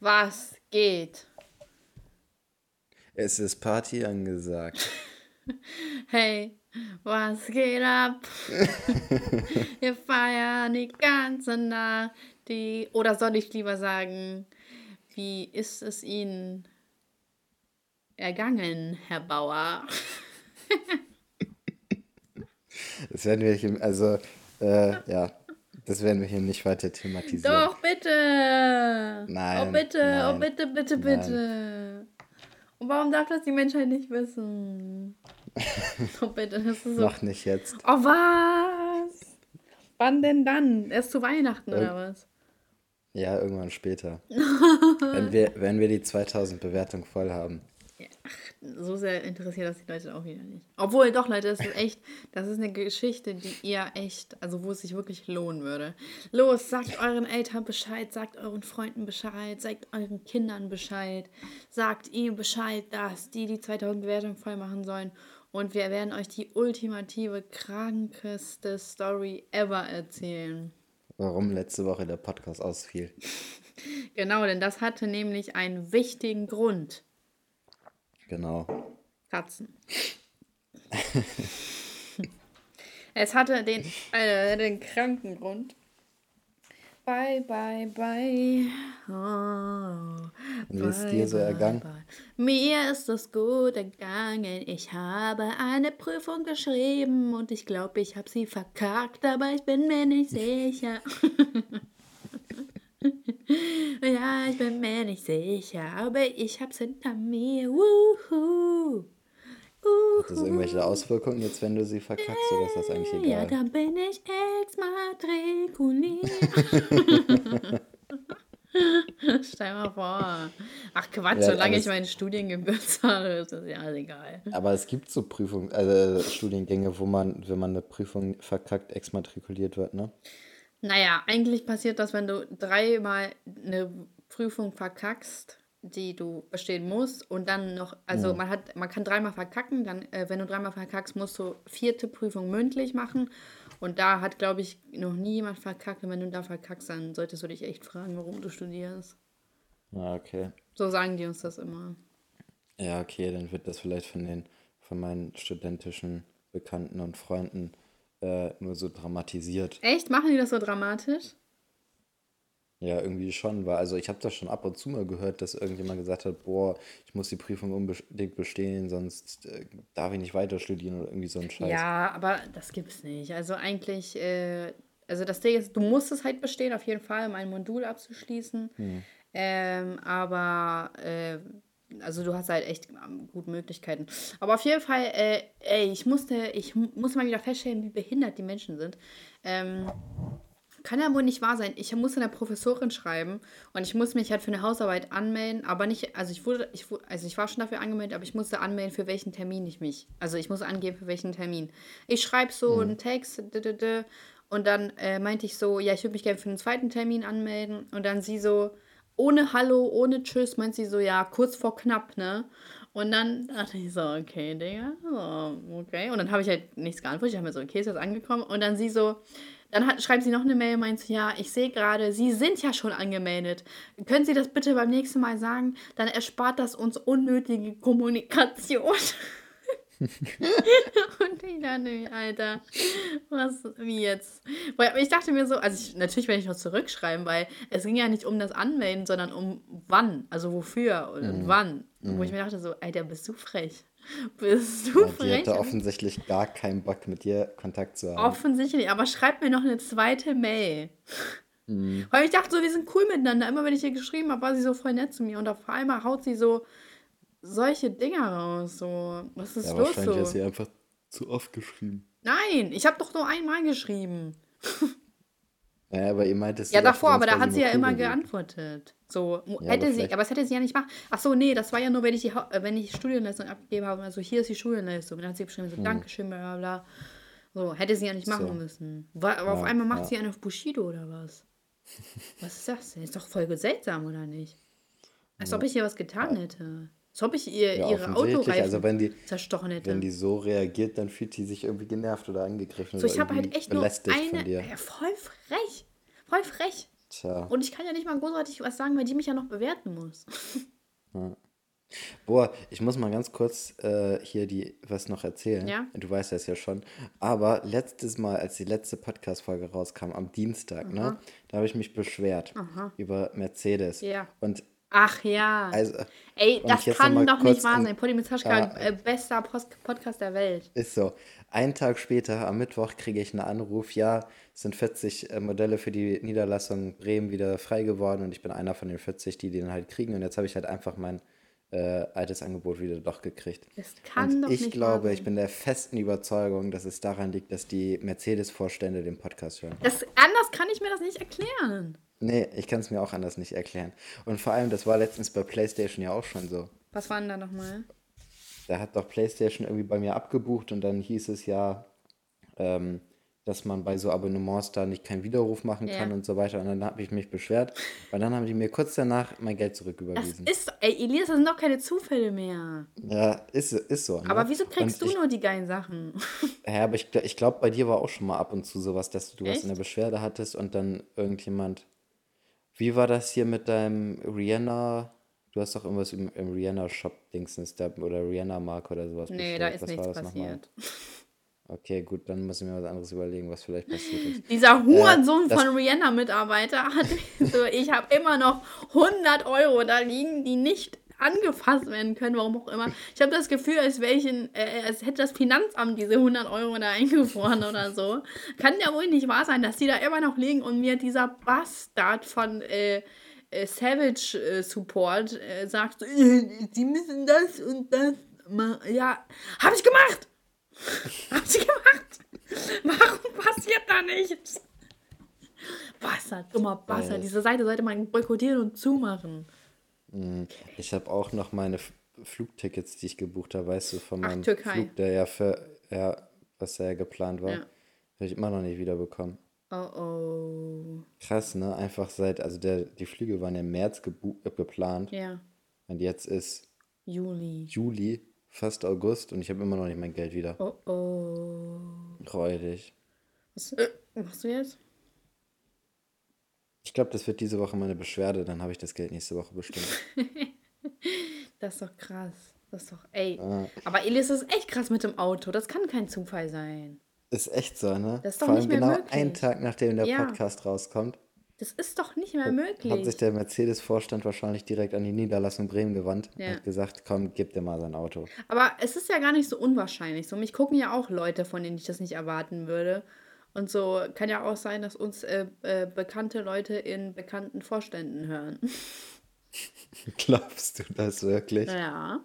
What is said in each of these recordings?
Was geht? Es ist Party angesagt. Hey, was geht ab? Wir feiern die ganze Nacht. Die, oder soll ich lieber sagen, wie ist es Ihnen ergangen, Herr Bauer? Das werden wir also, äh, ja, das werden wir hier nicht weiter thematisieren. Doch, bitte! Nein. Oh, bitte, nein, oh, bitte, bitte, nein. bitte. Und warum darf das die Menschheit nicht wissen? Oh, bitte, das ist so. Noch nicht jetzt. Oh, was? Wann denn dann? Erst zu Weihnachten oder Irg- was? Ja, irgendwann später. wenn, wir, wenn wir die 2000 Bewertung voll haben. So sehr interessiert das die Leute auch wieder nicht. Obwohl, doch, Leute, das ist echt, das ist eine Geschichte, die ihr echt, also wo es sich wirklich lohnen würde. Los, sagt euren Eltern Bescheid, sagt euren Freunden Bescheid, sagt euren Kindern Bescheid, sagt ihnen Bescheid, dass die die 2000 Bewertungen voll machen sollen. Und wir werden euch die ultimative, krankeste Story ever erzählen. Warum letzte Woche der Podcast ausfiel. Genau, denn das hatte nämlich einen wichtigen Grund. Genau. Katzen. es hatte den, äh, den kranken Grund. Bye, bye, bye. Oh, Und wie ist bye, dir so bye, ergangen? bye. Mir ist es gut ergangen. Ich habe eine Prüfung geschrieben und ich glaube, ich habe sie verkackt, aber ich bin mir nicht sicher. ja, ich bin mir nicht sicher, aber ich hab's hinter mir. Wuhu. Hat das irgendwelche Auswirkungen jetzt, wenn du sie verkackst, oder ist das eigentlich Ja, egal? dann bin ich exmatrikuliert. Stell mal vor. Ach Quatsch, Ja, solange ich meine Studiengebühr zahle, ist das ja alles egal. Aber es gibt so Prüfungen, also Studiengänge, wo man, wenn man eine Prüfung verkackt, exmatrikuliert wird, ne? Naja, eigentlich passiert das, wenn du dreimal eine Prüfung verkackst, die du bestehen musst und dann noch, also man hat, man kann dreimal verkacken, dann, äh, wenn du dreimal verkackst, musst du vierte Prüfung mündlich machen und da hat, glaube ich, noch nie jemand verkackt und wenn du da verkackst, dann solltest du dich echt fragen, warum du studierst. Ja, okay. So sagen die uns das immer. Ja, okay, dann wird das vielleicht von den, von meinen studentischen Bekannten und Freunden äh, nur so dramatisiert. Echt? Machen die das so dramatisch? Ja, irgendwie schon, weil, also ich habe das schon ab und zu mal gehört, dass irgendjemand gesagt hat, boah, ich muss die Prüfung unbedingt bestehen, sonst äh, darf ich nicht weiter studieren oder irgendwie so ein Scheiß. Ja, aber das gibt's nicht. Also eigentlich, äh, also das Ding ist, du musst es halt bestehen, auf jeden Fall, um ein Modul abzuschließen. Ähm, aber äh, also du hast halt echt ähm, gute Möglichkeiten. Aber auf jeden Fall, äh, ey, ich musste, ich mu- muss mal wieder feststellen, wie behindert die Menschen sind. Ähm, kann ja wohl nicht wahr sein. Ich musste einer Professorin schreiben und ich muss mich halt für eine Hausarbeit anmelden, aber nicht, also ich wurde, ich, also ich war schon dafür angemeldet, aber ich musste anmelden, für welchen Termin ich mich, also ich muss angeben, für welchen Termin. Ich schreibe so einen Text, d -d -d, und dann äh, meinte ich so, ja, ich würde mich gerne für einen zweiten Termin anmelden und dann sie so, ohne Hallo, ohne Tschüss, meint sie so, ja, kurz vor knapp, ne? Und dann dachte ich so, okay, Digga, oh, okay. Und dann habe ich halt nichts geantwortet. Ich habe mir so, okay, ist das angekommen? Und dann sie so, dann hat, schreibt sie noch eine Mail, meint so, ja, ich sehe gerade, Sie sind ja schon angemeldet. Können Sie das bitte beim nächsten Mal sagen? Dann erspart das uns unnötige Kommunikation. Und ich dachte mir, Alter, was, wie jetzt? Ich dachte mir so, also ich, natürlich werde ich noch zurückschreiben, weil es ging ja nicht um das Anmelden, sondern um wann, also wofür und wann. Wo ich mir dachte so, Alter, bist du frech? Bist du Ja, frech? hatte offensichtlich gar keinen Bock, mit dir Kontakt zu haben. Offensichtlich, aber schreib mir noch eine zweite Mail. Mhm. Weil ich dachte so, wir sind cool miteinander. Immer wenn ich ihr geschrieben habe, war sie so voll nett zu mir. Und auf einmal haut sie so solche Dinger raus. So, was ist ja, los wahrscheinlich so? hast du einfach zu oft geschrieben. Nein, ich habe doch nur einmal geschrieben. Naja, aber ihr meintest Ja, davor, aber da hat sie ja immer gewesen. geantwortet. So, Ja, hätte aber sie, aber das hätte sie ja nicht machen. Ach so, nee, das war ja nur, wenn ich die, äh, wenn ich Studienleistung abgegeben habe. Also hier ist die Studienleistung. Und dann hat sie geschrieben, so, Dankeschön, bla bla bla. So, hätte sie ja nicht machen Hm. So. müssen. Aber auf Ja, einmal macht ja. sie einen auf Bushido oder was? Was ist das denn? Ist doch voll seltsam, oder nicht? Als ob ich ihr was getan hätte. Als ob ich ihr Ja, ihre offensichtlich. Autoreifen Also wenn die, zerstochen hätte. wenn die so reagiert, dann fühlt die sich irgendwie genervt oder angegriffen so, oder ich habe halt echt nur eine. von dir. Ja, voll frech. Voll frech. Tja. Und ich kann ja nicht mal großartig was sagen, weil die mich ja noch bewerten muss. Boah, ich muss mal ganz kurz äh, hier die was noch erzählen. Ja. Du weißt das ja schon. Aber letztes Mal, als die letzte Podcast-Folge rauskam, am Dienstag, ne, da habe ich mich beschwert über Mercedes. Ja. Und Ach ja. also Ey, das kann doch nicht wahr in- sein. Polly Mitaschka, äh, bester Post Podcast der Welt. ist so. Einen Tag später, am Mittwoch, kriege ich einen Anruf. Ja, es sind 40 äh, Modelle für die Niederlassung Bremen wieder frei geworden und ich bin einer von den 40, die den halt kriegen. Und jetzt habe ich halt einfach mein äh, altes Angebot wieder doch gekriegt. Das kann und doch ich nicht glaube, wahr ich sein. bin der festen Überzeugung, dass es daran liegt, dass die Mercedes-Vorstände den Podcast hören. Das, anders kann ich mir das nicht erklären. Nee, ich kann es mir auch anders nicht erklären. Und vor allem, das war letztens bei PlayStation ja auch schon so. Was war denn da nochmal? Da hat doch PlayStation irgendwie bei mir abgebucht und dann hieß es ja, ähm, dass man bei so Abonnements da nicht keinen Widerruf machen kann Ja. und so weiter. Und dann habe ich mich beschwert, weil dann haben die mir kurz danach mein Geld Das zurücküberwiesen. ist, ey, Elias, das sind doch keine Zufälle mehr. Ja, ist, ist so. Ne? Aber wieso kriegst Und du ich, nur die geilen Sachen? Ja, aber ich, ich glaube, bei dir war auch schon mal ab und zu sowas, dass du was in der Echt? Beschwerde hattest und dann irgendjemand. Wie war das hier mit deinem Rihanna? Du hast doch irgendwas im, im Rihanna-Shop-Dingsens da oder Rihanna-Marke oder sowas Nee, da bestellt. ist Was nichts war das nochmal? passiert. Okay, gut, dann muss ich mir was anderes überlegen, was vielleicht passiert ist. Dieser Hurensohn das- von Rihanna-Mitarbeiter hat so, ich habe immer noch 100 Euro da liegen, die nicht angefasst werden können, warum auch immer. Ich habe das Gefühl, als, welchen, äh, als hätte das Finanzamt diese 100 Euro da eingefroren oder so. Kann ja wohl nicht wahr sein, dass die da immer noch liegen und mir dieser Bastard von äh, äh, Savage äh, Support äh, sagt, äh, sie müssen das und das machen. Ja, habe ich gemacht! Hab ich gemacht! Warum passiert da nichts? Bastard, dummer Bastard. Weiß. Diese Seite sollte man boykottieren und zumachen. Ich habe auch noch meine Flugtickets, die ich gebucht habe, weißt du, von Ach, meinem Türkei. Flug, der ja für, ja, was ja geplant war, Ja. habe ich immer noch nicht wiederbekommen. Oh oh. Krass, ne? Einfach seit, also der, die Flüge waren im März gebu äh, geplant Ja, und jetzt ist Juli. Juli, fast August und ich habe immer noch nicht mein Geld wieder. Oh oh. Freudig. Was äh, machst du jetzt? Ich glaube, das wird diese Woche meine Beschwerde, dann habe ich das Geld nächste Woche bestimmt. Das ist doch krass. Das ist doch, ey. Ah. Aber Elis ist echt krass mit dem Auto. Das kann kein Zufall sein. Ist echt so, ne? Das ist doch Vor allem nicht mehr genau möglich. einen Tag, nachdem der Ja. Podcast rauskommt, Das ist doch nicht mehr hat möglich. sich der Mercedes-Vorstand wahrscheinlich direkt an die Niederlassung Bremen gewandt Ja. und hat gesagt, komm, gib dir mal sein Auto. Aber es ist ja gar nicht so unwahrscheinlich. So, mich gucken ja auch Leute, von denen ich das nicht erwarten würde. Und so kann ja auch sein, dass uns äh, äh, bekannte Leute in bekannten Vorständen hören. Glaubst du das wirklich? Ja.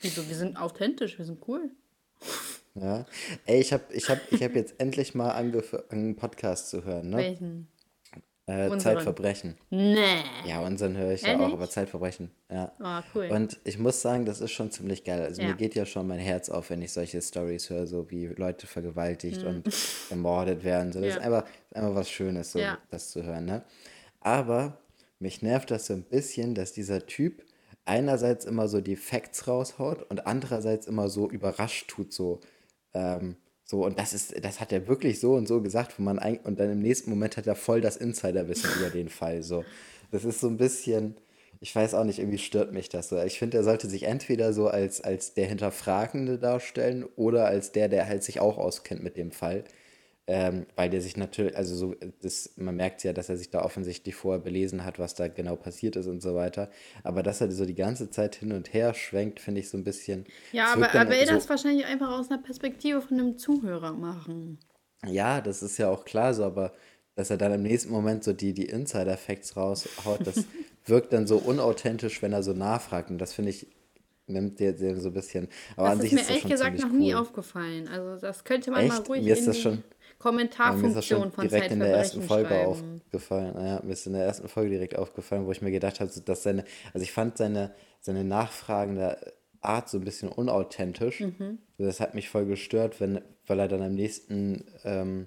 Wieso? Wir sind authentisch, wir sind cool. Ja. Ey, ich habe ich hab, ich hab jetzt endlich mal angefangen, einen Podcast zu hören, ne? Welchen? Äh. Zeitverbrechen. Nee. Ja, unseren höre ich ja Ehrlich? auch, aber Zeitverbrechen, ja. Ah, cool. Und ich muss sagen, das ist schon ziemlich geil. Also Ja. mir geht ja schon mein Herz auf, wenn ich solche Stories höre, so wie Leute vergewaltigt und ermordet werden. So, das Mhm. Ja. ist einfach, einfach was Schönes, so Ja. das zu hören. Ne? Aber mich nervt das so ein bisschen, dass dieser Typ einerseits immer so die Facts raushaut und andererseits immer so überrascht tut, so. Ähm, so, und das ist, das hat er wirklich so und so gesagt, wo man eigentlich, und dann im nächsten Moment hat er voll das Insiderwissen über den Fall. So. Das ist so ein bisschen, ich weiß auch nicht, irgendwie stört mich das so. Ich finde, er sollte sich entweder so als, als der Hinterfragende darstellen oder als der, der halt sich auch auskennt mit dem Fall. Ähm, weil der sich natürlich, also so, das, man merkt ja, dass er sich da offensichtlich vorher belesen hat, was da genau passiert ist und so weiter. Aber dass er so die ganze Zeit hin und her schwenkt, finde ich so ein bisschen. ja, aber er will so- das wahrscheinlich einfach aus einer Perspektive von einem Zuhörer machen. Ja, das ist ja auch klar so, aber dass er dann im nächsten Moment so die, die Insider-Facts raushaut, das wirkt dann so unauthentisch, wenn er so nachfragt. Und das finde ich, nimmt der so ein bisschen. Aber Das an ist sich mir ist ehrlich schon gesagt noch nie cool. aufgefallen. Also das könnte man mal Echt? ruhig Mir ist das die schon- Ja, mir ist das Kommentarfunktion schon von direkt in der ersten Folge schreiben. aufgefallen. Ja, mir ist in der ersten Folge direkt aufgefallen, wo ich mir gedacht habe, dass seine, also ich fand seine, seine nachfragende Art so ein bisschen unauthentisch. Mhm. Das hat mich voll gestört, wenn, weil er dann am nächsten ähm,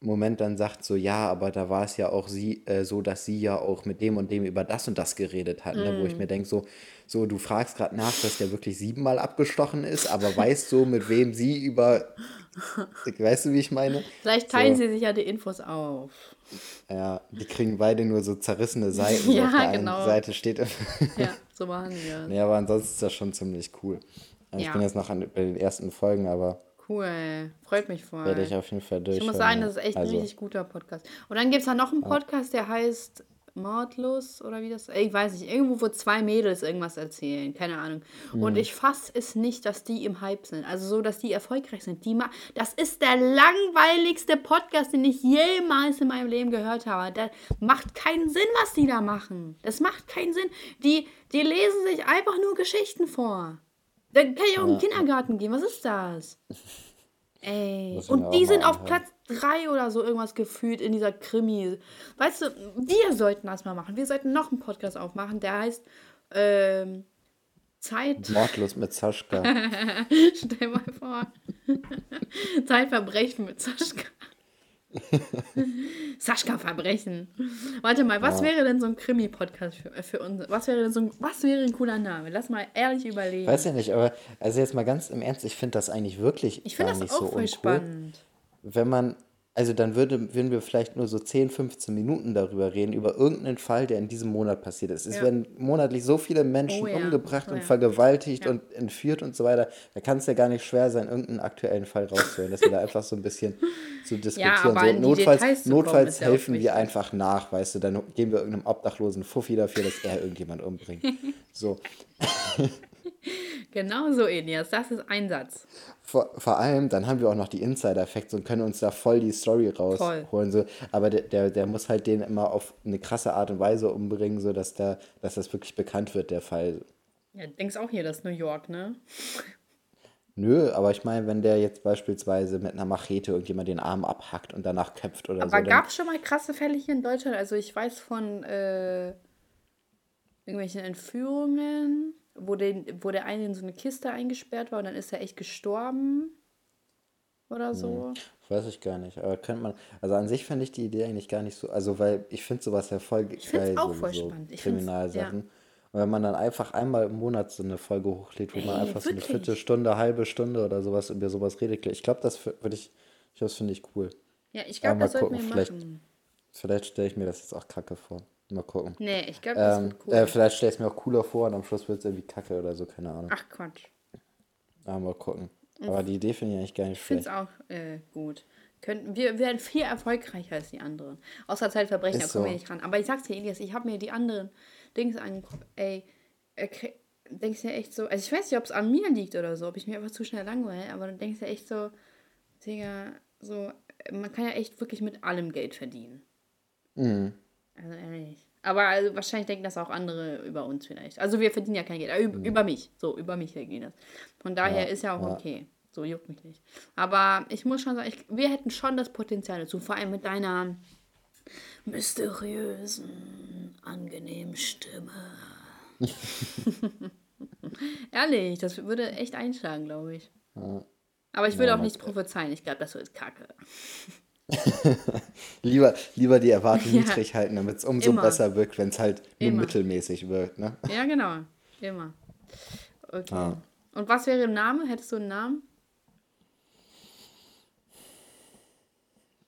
Moment dann sagt so, ja, aber da war es ja auch sie, äh, so, dass sie ja auch mit dem und dem über das und das geredet hat, ne? Wo ich mir denke, so, so, du fragst gerade nach, dass der wirklich siebenmal abgestochen ist, aber weißt so, mit wem sie über, weißt du, wie ich meine? Vielleicht teilen So, sie sich ja die Infos auf. ja, die kriegen beide nur so zerrissene Seiten. Ja, auf der einen genau. Seite steht. Ja, so machen wir. nee, aber ansonsten ist das schon ziemlich cool. Äh, Ich Ja. bin jetzt noch an, bei den ersten Folgen, aber Cool. Freut mich voll. werde ich auf jeden Fall durch. Ich muss sagen, das ist echt ein also, richtig guter Podcast. Und dann gibt es da noch einen Podcast, der heißt Mordlos oder wie das? Ich weiß nicht. Irgendwo, wo zwei Mädels irgendwas erzählen. Keine Ahnung. Und ich fasse es nicht, dass die im Hype sind. Also so, dass die erfolgreich sind. Die ma das ist der langweiligste Podcast, den ich jemals in meinem Leben gehört habe. Das macht keinen Sinn, was die da machen. Das macht keinen Sinn. Die, die lesen sich einfach nur Geschichten vor. Dann kann ich auch in den Kindergarten gehen. Was ist das? Ey. Mir Und die sind auf. Platz 3 oder so irgendwas gefühlt in dieser Krimi. Weißt du, wir sollten das mal machen. Wir sollten noch einen Podcast aufmachen, der heißt ähm, Zeit. Mordlos mit Saschka. Stell mal vor. Zeitverbrechen mit Saschka. Saschka Verbrechen. Warte mal, was wäre denn so ein Krimi-Podcast für, für uns? Was wäre denn so ein, was wäre ein cooler Name? Lass mal ehrlich überlegen. Weiß ja nicht, aber also jetzt mal ganz im Ernst, ich finde das eigentlich wirklich ich finde gar das nicht auch so voll uncool. spannend. Wenn man, also dann würde, würden wir vielleicht nur so 10, 15 Minuten darüber reden, über irgendeinen Fall, der in diesem Monat passiert ist. Es Ja. werden monatlich so viele Menschen Oh ja, umgebracht oh und ja. vergewaltigt und entführt und so weiter. Da kann es ja gar nicht schwer sein, irgendeinen aktuellen Fall rauszuhören, dass wir da einfach so ein bisschen zu diskutieren. so, notfalls kommen, notfalls auch helfen wir einfach nach, weißt du, dann geben wir irgendeinem Obdachlosen Fuffi dafür, dass er irgendjemand umbringt. So. Genau so, Elias. Das ist Einsatz. Vor, vor allem, dann haben wir auch noch die Insider-Facts und können uns da voll die Story rausholen. So. Aber der, der, der muss halt den immer auf eine krasse Art und Weise umbringen, so dass, da, dass das wirklich bekannt wird, der Fall. Ja, du denkst auch hier, das ist New York, ne? Nö, aber ich meine, wenn der jetzt beispielsweise mit einer Machete irgendjemand den Arm abhackt und danach köpft oder so, Aber gab es schon mal krasse Fälle hier in Deutschland? Also ich weiß von äh, irgendwelchen Entführungen, wo, den, wo der eine in so eine Kiste eingesperrt war und dann ist er echt gestorben oder so. weiß ich gar nicht. Aber könnte man, also an sich finde ich die Idee eigentlich gar nicht so, also weil ich finde sowas ja voll find's geil, auch so, voll spannend. Ich Kriminalsachen. ja. Und wenn man dann einfach einmal im Monat so eine Folge hochlädt, wo man Ey, einfach so eine wirklich? Viertelstunde, halbe Stunde oder sowas über sowas redet. Ich glaube, das würde ich, ich das finde ich cool. Ja, ich glaube, das sollten gucken, wir vielleicht- machen. Vielleicht stelle ich mir das jetzt auch kacke vor. Mal gucken. Nee, ich glaube, das Ähm, wird cool. äh, vielleicht stelle ich es mir auch cooler vor und am Schluss wird es irgendwie kacke oder so, keine Ahnung. Ach Quatsch. Aber mal gucken. Aber die Idee finde ich eigentlich gar nicht Ich finde es schlecht. auch äh, gut. Könnten, wir werden viel erfolgreicher als die anderen. Außer Zeitverbrechen, da kommen wir so. nicht ran. Aber ich sag's dir, Elias, ich habe mir die anderen Dings angeguckt. Ey, äh, krie- denkst du ja echt so, also ich weiß nicht, ob es an mir liegt oder so, ob ich mir einfach zu schnell langweile, aber du denkst ja echt so, Digga, so, äh, man kann ja echt wirklich mit allem Geld verdienen. Mhm. Also ehrlich. Aber also, wahrscheinlich denken das auch andere über uns vielleicht. Also wir verdienen ja kein Geld. Über, über mich. So, über mich verdienen das. Von daher Ja, ist ja auch ja. okay. So juckt mich nicht. Aber ich muss schon sagen, ich, wir hätten schon das Potenzial dazu. Vor allem mit deiner mysteriösen, angenehmen Stimme. Ehrlich, das würde echt einschlagen, glaube ich. Aber ich würde Ja, auch nichts prophezeien. Ich glaube, das wird kacke. Lieber, lieber die Erwartungen Ja. niedrig halten, damit es umso Immer. besser wirkt, wenn es halt nur Immer. mittelmäßig wirkt. Ne? Ja, genau. Immer. Okay. Ah. Und was wäre ein Name? Hättest du einen Namen?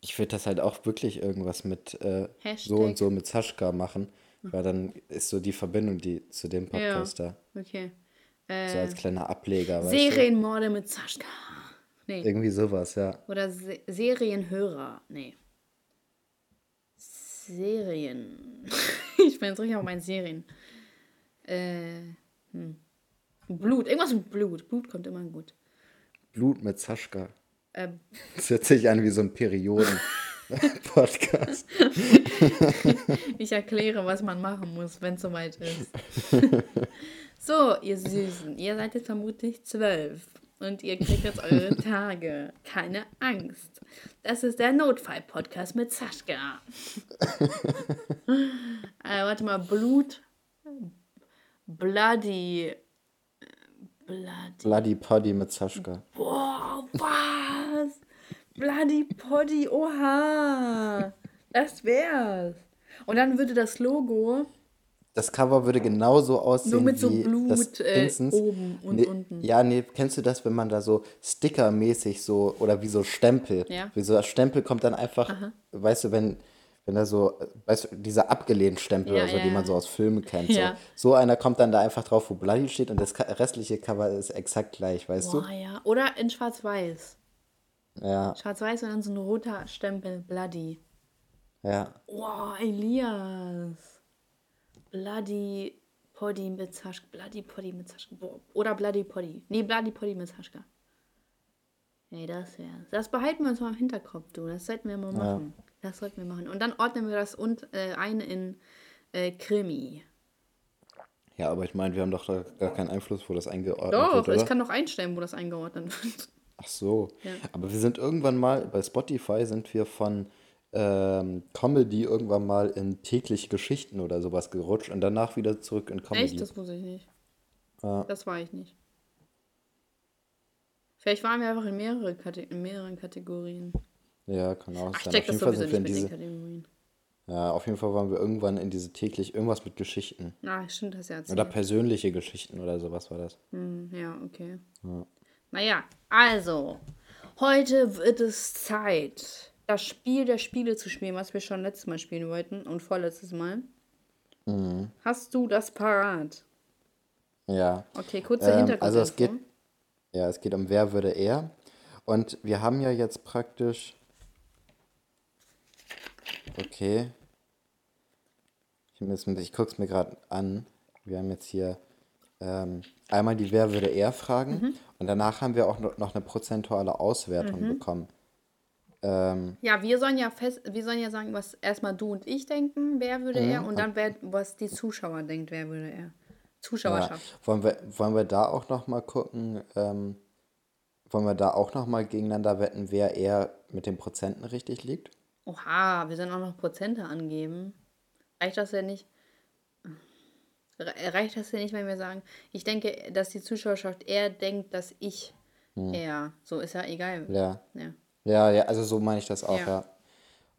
Ich würde das halt auch wirklich irgendwas mit äh, so und so mit Saschka machen, weil dann ist so die Verbindung die zu dem Podcast da. Okay. So Äh, als kleiner Ableger? Serienmorde mit Saschka. Nee. Irgendwie sowas, ja. Oder Se Serienhörer. Nee. Serien. ich bin jetzt richtig auf meinen Serien. Äh, hm. Blut. Irgendwas mit Blut. Blut kommt immer gut. Blut mit Saschka. Ähm, Das hört sich an wie so ein Perioden-Podcast. Ich erkläre, was man machen muss, wenn es soweit ist. so, ihr Süßen, ihr seid jetzt vermutlich zwölf und ihr kriegt jetzt eure Tage. Keine Angst. Das ist der Notfall-Podcast mit Saschka. äh, warte mal, Blut. Bloody. Bloody. Bloody Poddy mit Saschka. Boah, was? Bloody Poddy, oha. Das wär's. Und dann würde das Logo Das Cover würde genauso aussehen nur mit so wie Blut das äh, Dingsens. oben und Nee, unten. Ja, nee, kennst du das, wenn man da so stickermäßig so, oder wie so Stempel, Ja. wie so das Stempel kommt dann einfach, weißt du, wenn, wenn da so, weißt du, dieser abgelehnt Stempel Ja, oder so, ja, die man so aus Filmen kennt, Ja. so. so einer kommt dann da einfach drauf, wo Bloody steht und das restliche Cover ist exakt gleich, weißt Boah, ja. Oder in Schwarz-Weiß. du? Ja, Schwarz-Weiß und dann so ein roter Stempel, Bloody. ja. Wow, Elias. Bloody Poddy mit Saschka. Bloody Poddy mit Saschka. Oder Bloody Poddy. Nee, Bloody Poddy mit Saschka. Nee, das wär's. Das behalten wir uns mal im Hinterkopf, du. Das sollten wir mal machen. Das sollten wir machen. Und dann ordnen wir das und, äh, ein in äh, Krimi. Ja, aber ich meine, wir haben doch da gar keinen Einfluss, wo das eingeordnet Doch, wird, oder? ich kann doch einstellen, wo das eingeordnet wird. Ach so. Ja. Aber wir sind irgendwann mal, bei Spotify sind wir von ähm, Comedy irgendwann mal in tägliche Geschichten oder sowas gerutscht und danach wieder zurück in Comedy. Echt? Das wusste ich nicht. Ja. Das war ich nicht. Vielleicht waren wir einfach in, mehrere Kate in mehreren Kategorien. Ja, kann auch Ach, ich sein. Auf das jeden Fall sind wir in diese, Kategorien. ja, auf jeden Fall waren wir irgendwann in diese täglich, irgendwas mit Geschichten. Ah, stimmt, das ja. Oder persönliche Geschichten oder sowas war das. Hm, ja, okay. Ja. Naja, also, heute wird es Zeit, das Spiel der Spiele zu spielen, was wir schon letztes Mal spielen wollten und vorletztes Mal. Mhm. Hast du das parat? Ja. Okay, kurze Ähm, Hintergrund. also es geht, ja, es geht um wer würde er. Und wir haben ja jetzt praktisch. Okay. Ich, muss- ich gucke es mir gerade an. Wir haben jetzt hier ähm, einmal die Wer würde er Fragen Mhm. und danach haben wir auch noch noch eine prozentuale Auswertung Mhm. bekommen. Ähm, Ja, wir sollen ja fest, wir sollen ja sagen, was erstmal du und ich denken, wer würde Mhm. er, und dann wer, was die Zuschauer denkt, wer würde er. ja. Zuschauerschaft. Wollen wir, wollen wir da auch noch mal gucken, ähm, wollen wir da auch noch mal gegeneinander wetten, wer eher mit den Prozenten richtig liegt? Oha, wir sollen auch noch Prozente angeben. Reicht das ja nicht? Re- Reicht das ja nicht, wenn wir sagen, ich denke, dass die Zuschauerschaft eher denkt, dass ich eher. So ist ja egal. Hm. Ja. Ja. Ja, ja, also so meine ich das auch, Ja. ja.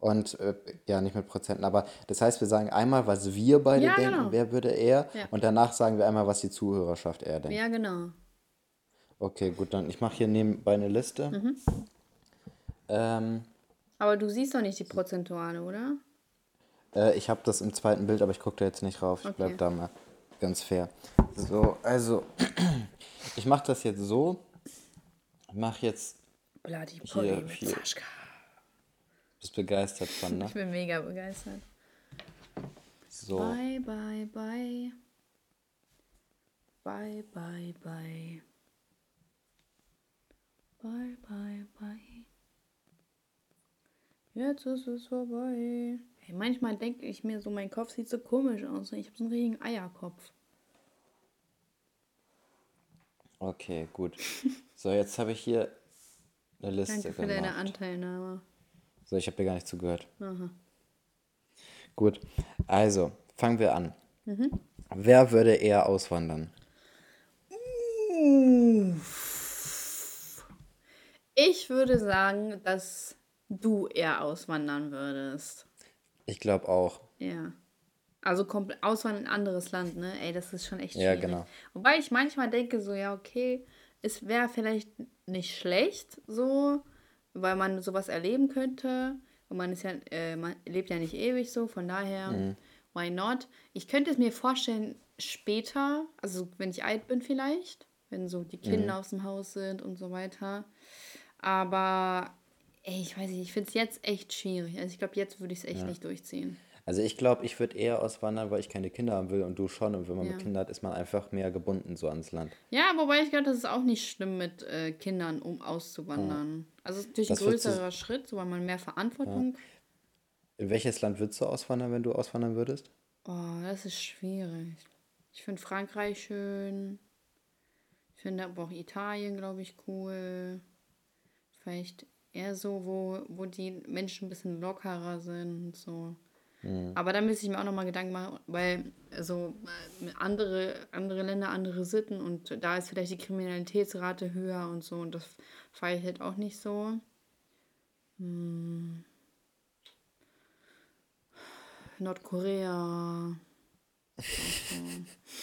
Und äh, ja, nicht mit Prozenten, aber das heißt, wir sagen einmal, was wir beide Ja, denken, genau. wer würde er, Ja. und danach sagen wir einmal, was die Zuhörerschaft eher denkt. Ja, genau. Okay, gut, dann ich mache hier nebenbei eine Liste. Mhm. Ähm, Aber du siehst doch nicht die Prozentuale, oder? äh, ich habe das im zweiten Bild, aber ich gucke da jetzt nicht rauf. Ich Okay. bleib da mal ganz fair. So, also, ich mache das jetzt so. Ich mache jetzt, Bloody Hier, Polly mit hier. Saschka. bist begeistert von, ne? Ich bin mega begeistert. So, Bye, bye, bye. Bye, bye, bye. Bye, bye, bye. Jetzt ist es vorbei. Hey, manchmal denke ich mir so, mein Kopf sieht so komisch aus. Ich habe so einen richtigen Eierkopf. okay, gut. So, jetzt habe ich hier eine Liste Danke für gemacht. deine Anteilnahme. So, ich habe dir gar nicht zugehört. Aha. Gut, also fangen wir an. Mhm. Wer würde eher auswandern? Ich würde sagen, dass du eher auswandern würdest. Ich glaube auch. Ja. Also komplett auswandern in ein anderes Land, ne? Ey, das ist schon echt Ja, schwierig. genau. Wobei ich manchmal denke so, ja, okay, es wäre vielleicht nicht schlecht so, weil man sowas erleben könnte. Und man ist ja, äh, man lebt ja nicht ewig so, von daher, Mhm. why not? Ich könnte es mir vorstellen, später, also wenn ich alt bin vielleicht, wenn so die Kinder Mhm. aus dem Haus sind und so weiter. Aber, ey, ich weiß nicht, ich finde es jetzt echt schwierig. Also ich glaube, jetzt würde ich es echt nicht durchziehen. Also ich glaube, ich würde eher auswandern, weil ich keine Kinder haben will und du schon. Und wenn man Ja. mit Kindern hat, ist man einfach mehr gebunden so ans Land. Ja, wobei ich glaube, das ist auch nicht schlimm mit äh, Kindern, um auszuwandern. Also es ist natürlich ein würdest du- größerer Schritt, so weil man mehr Verantwortung. In welches Land würdest du auswandern, wenn du auswandern würdest? Oh, das ist schwierig. Ich finde Frankreich schön. Ich finde aber auch Italien, glaube ich, cool. Vielleicht eher so, wo, wo die Menschen ein bisschen lockerer sind und so. Aber da müsste ich mir auch nochmal Gedanken machen, weil also andere, andere Länder, andere Sitten und da ist vielleicht die Kriminalitätsrate höher und so und das feiere ich halt auch nicht so. Nordkorea.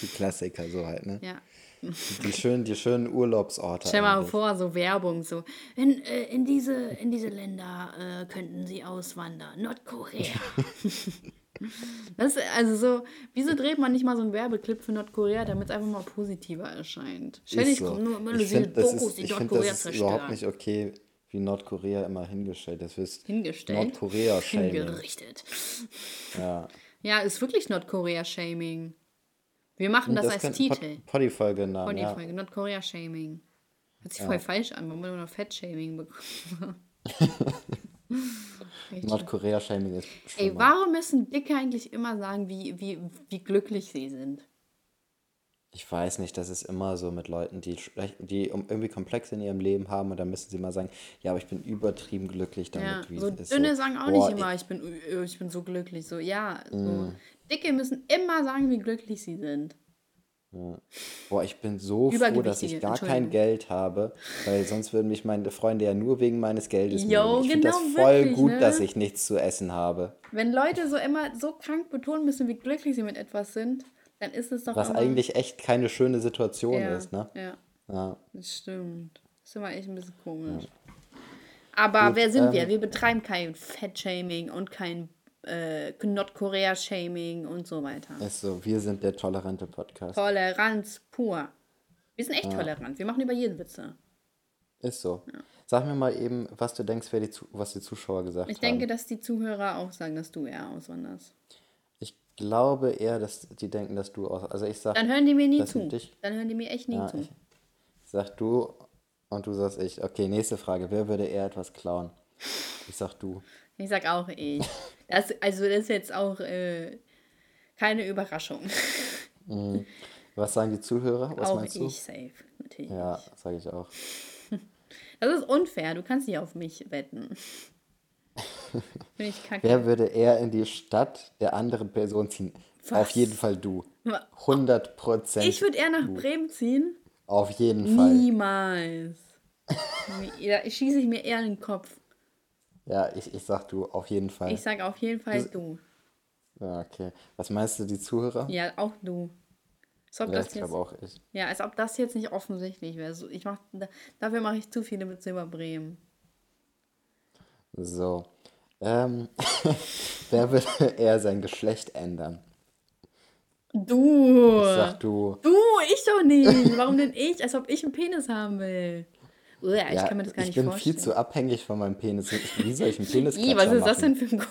Die Klassiker so halt, ne? Ja. Die schönen, die schönen Urlaubsorte. Stell mal eigentlich. vor, so Werbung, so. In, äh, in, diese, in diese Länder äh, könnten sie auswandern. Nordkorea. das also so, wieso dreht man nicht mal so einen Werbeclip für Nordkorea, damit es einfach mal positiver erscheint? Ständig Ist so. nur immer diese Dokus, ist, die ich Nordkorea das ist überhaupt zerstören. nicht okay, wie Nordkorea immer hingestellt ist Hingestellt. Nordkorea-Shaming. Hingerichtet. Ja. Ja, ist wirklich Nordkorea-Shaming. Wir machen das, als könnte Titel. Pod- Poddy-Folge Namen, Von ja. Folge. Nordkorea-Shaming. Hört sich voll falsch an, warum wir nur Fett-Shaming bekommen. Richtig. Nordkorea-Shaming ist Ey, schlimmer. warum müssen Dicke eigentlich immer sagen, wie, wie, wie glücklich sie sind? Ich weiß nicht, das ist immer so mit Leuten, die, die irgendwie Komplexe in ihrem Leben haben und dann müssen sie mal sagen, ja, aber ich bin übertrieben glücklich damit, Ja, wie so es ist. Dünne so, sagen auch boah, nicht immer, ich bin, äh, ich bin so glücklich. So, ja, so. Mm. Dicke müssen immer sagen, wie glücklich sie sind. Boah, ich bin so froh, dass ich gar kein. Geld habe, weil sonst würden mich meine Freunde ja nur wegen meines Geldes mögen. Ich finde genau, das voll wirklich, gut, ne? dass ich nichts zu essen habe. Wenn Leute so immer so krank betonen müssen, wie glücklich sie mit etwas sind, dann ist es doch Was eigentlich echt keine schöne Situation ja, ist, ne? Ja, Ja. das stimmt. Das ist immer echt ein bisschen komisch. Aber wer sind ähm, wir? Wir betreiben kein Fett-Shaming und kein äh, Nordkorea-Shaming und so weiter. Ist so, wir sind der tolerante Podcast. Toleranz pur. Wir sind echt tolerant. Wir machen über jeden Witze. Ist so. Sag mir mal eben, was du denkst, wer die, was die Zuschauer gesagt Ich haben. denke, dass die Zuhörer auch sagen, dass du eher auswanderst. Ich glaube eher, dass die denken, dass du aus. Also ich sag, Dann hören die mir nie zu. dich. Dann hören die mir echt nie Ja, zu. ich- sag du und du sagst ich. Okay, nächste Frage. Wer würde eher etwas klauen? Ich sag du. Ich sag auch ich. Das, also das ist jetzt auch äh, keine Überraschung. Was sagen die Zuhörer? Was auch meinst ich du? safe, natürlich. Ja, sage ich auch. Das ist unfair. Du kannst nicht auf mich wetten. Finde ich kacke. Wer würde eher in die Stadt der anderen Person ziehen? Auf jeden Fall du. Wa- 100 Prozent. Ich würde eher nach Bremen ziehen. Auf jeden Fall. Niemals. Da schieße ich mir eher in den Kopf. Ja, ich, ich sag du, auf jeden Fall. Ich sage auf jeden Fall du. ja, okay. Was meinst du, die Zuhörer? Ja, auch du. Als ob Ja, das ich jetzt, auch ich. ja, als ob das jetzt nicht offensichtlich wäre. So, ich mach, da- dafür mache ich zu viele Witze über Bremen. So. Ähm, wer würde eher sein Geschlecht ändern? Du! Ich sag du. Du, ich doch nicht. Warum denn ich? Als ob ich einen Penis haben will. Uah, ich Ja, kann mir das gar ich nicht bin vorstellen. viel zu abhängig von meinem Penis. Ich- Wie soll ich einen Penis Ih, was ist das denn für ein,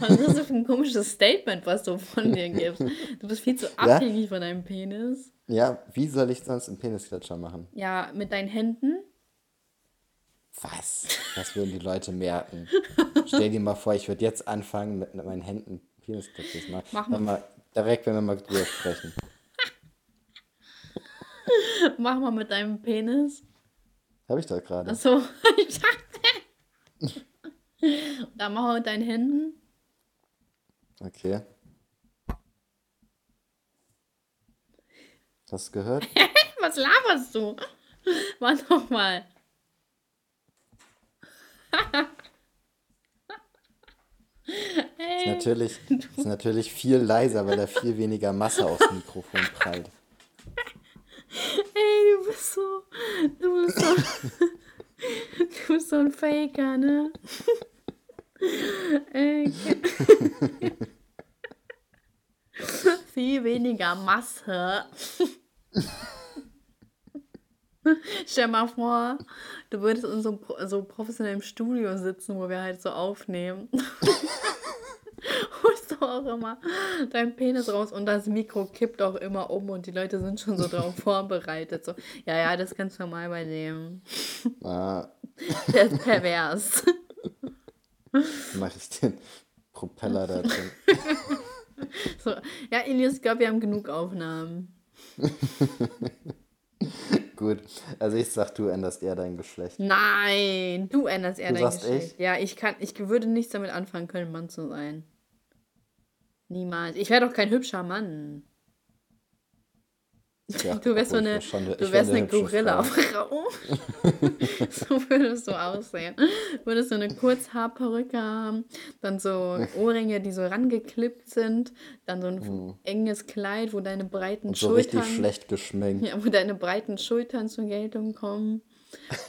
was ist das für ein komisches Statement, was du von dir gibst? Du bist viel zu abhängig von deinem Penis. Ja, wie soll ich sonst einen Penisklatscher machen? Ja, mit deinen Händen. Was? Das würden die Leute merken. Stell dir mal vor, ich würde jetzt anfangen, mit meinen Händen zu machen. Mach mal. Wir- Direkt, wenn wir mal drüber sprechen. Mach mal mit deinem Penis. Habe ich doch gerade. Achso, ich dachte. Dann mach mal mit deinen Händen. Okay. Hast du gehört? Was laberst du? Mach doch mal. Ist natürlich, ist natürlich viel leiser, weil da viel weniger Masse aufs Mikrofon prallt. Ey, du bist so. Du bist so. du bist so ein Faker, ne? Ey. Viel weniger Masse. Stell mal vor, du würdest in so, so professionellem Studio sitzen, wo wir halt so aufnehmen. Holst du auch immer deinen Penis raus und das Mikro kippt auch immer um und die Leute sind schon so darauf vorbereitet. So, ja, ja, das ist ganz normal bei dem. Ah, Der ist pervers. mache ich den Propeller da drin. So, ja, Elias, ich glaube, wir haben genug Aufnahmen. Gut, also ich sag, du änderst eher dein Geschlecht. Nein, du änderst eher Du dein sagst Geschlecht. Ja, ich kann, ich würde nichts damit anfangen können, Mann zu sein. Niemals. Ich wäre doch kein hübscher Mann. Ja, Du wärst so eine, du wärst eine eine. Gorilla-Frau. so würdest du aussehen. Würdest du eine Kurzhaarperücke haben, dann so Ohrringe, die so rangeklippt sind, dann so ein enges Kleid, wo deine breiten Hm. So richtig Schultern, schlecht geschminkt. ja, wo deine breiten Schultern zur Geltung kommen.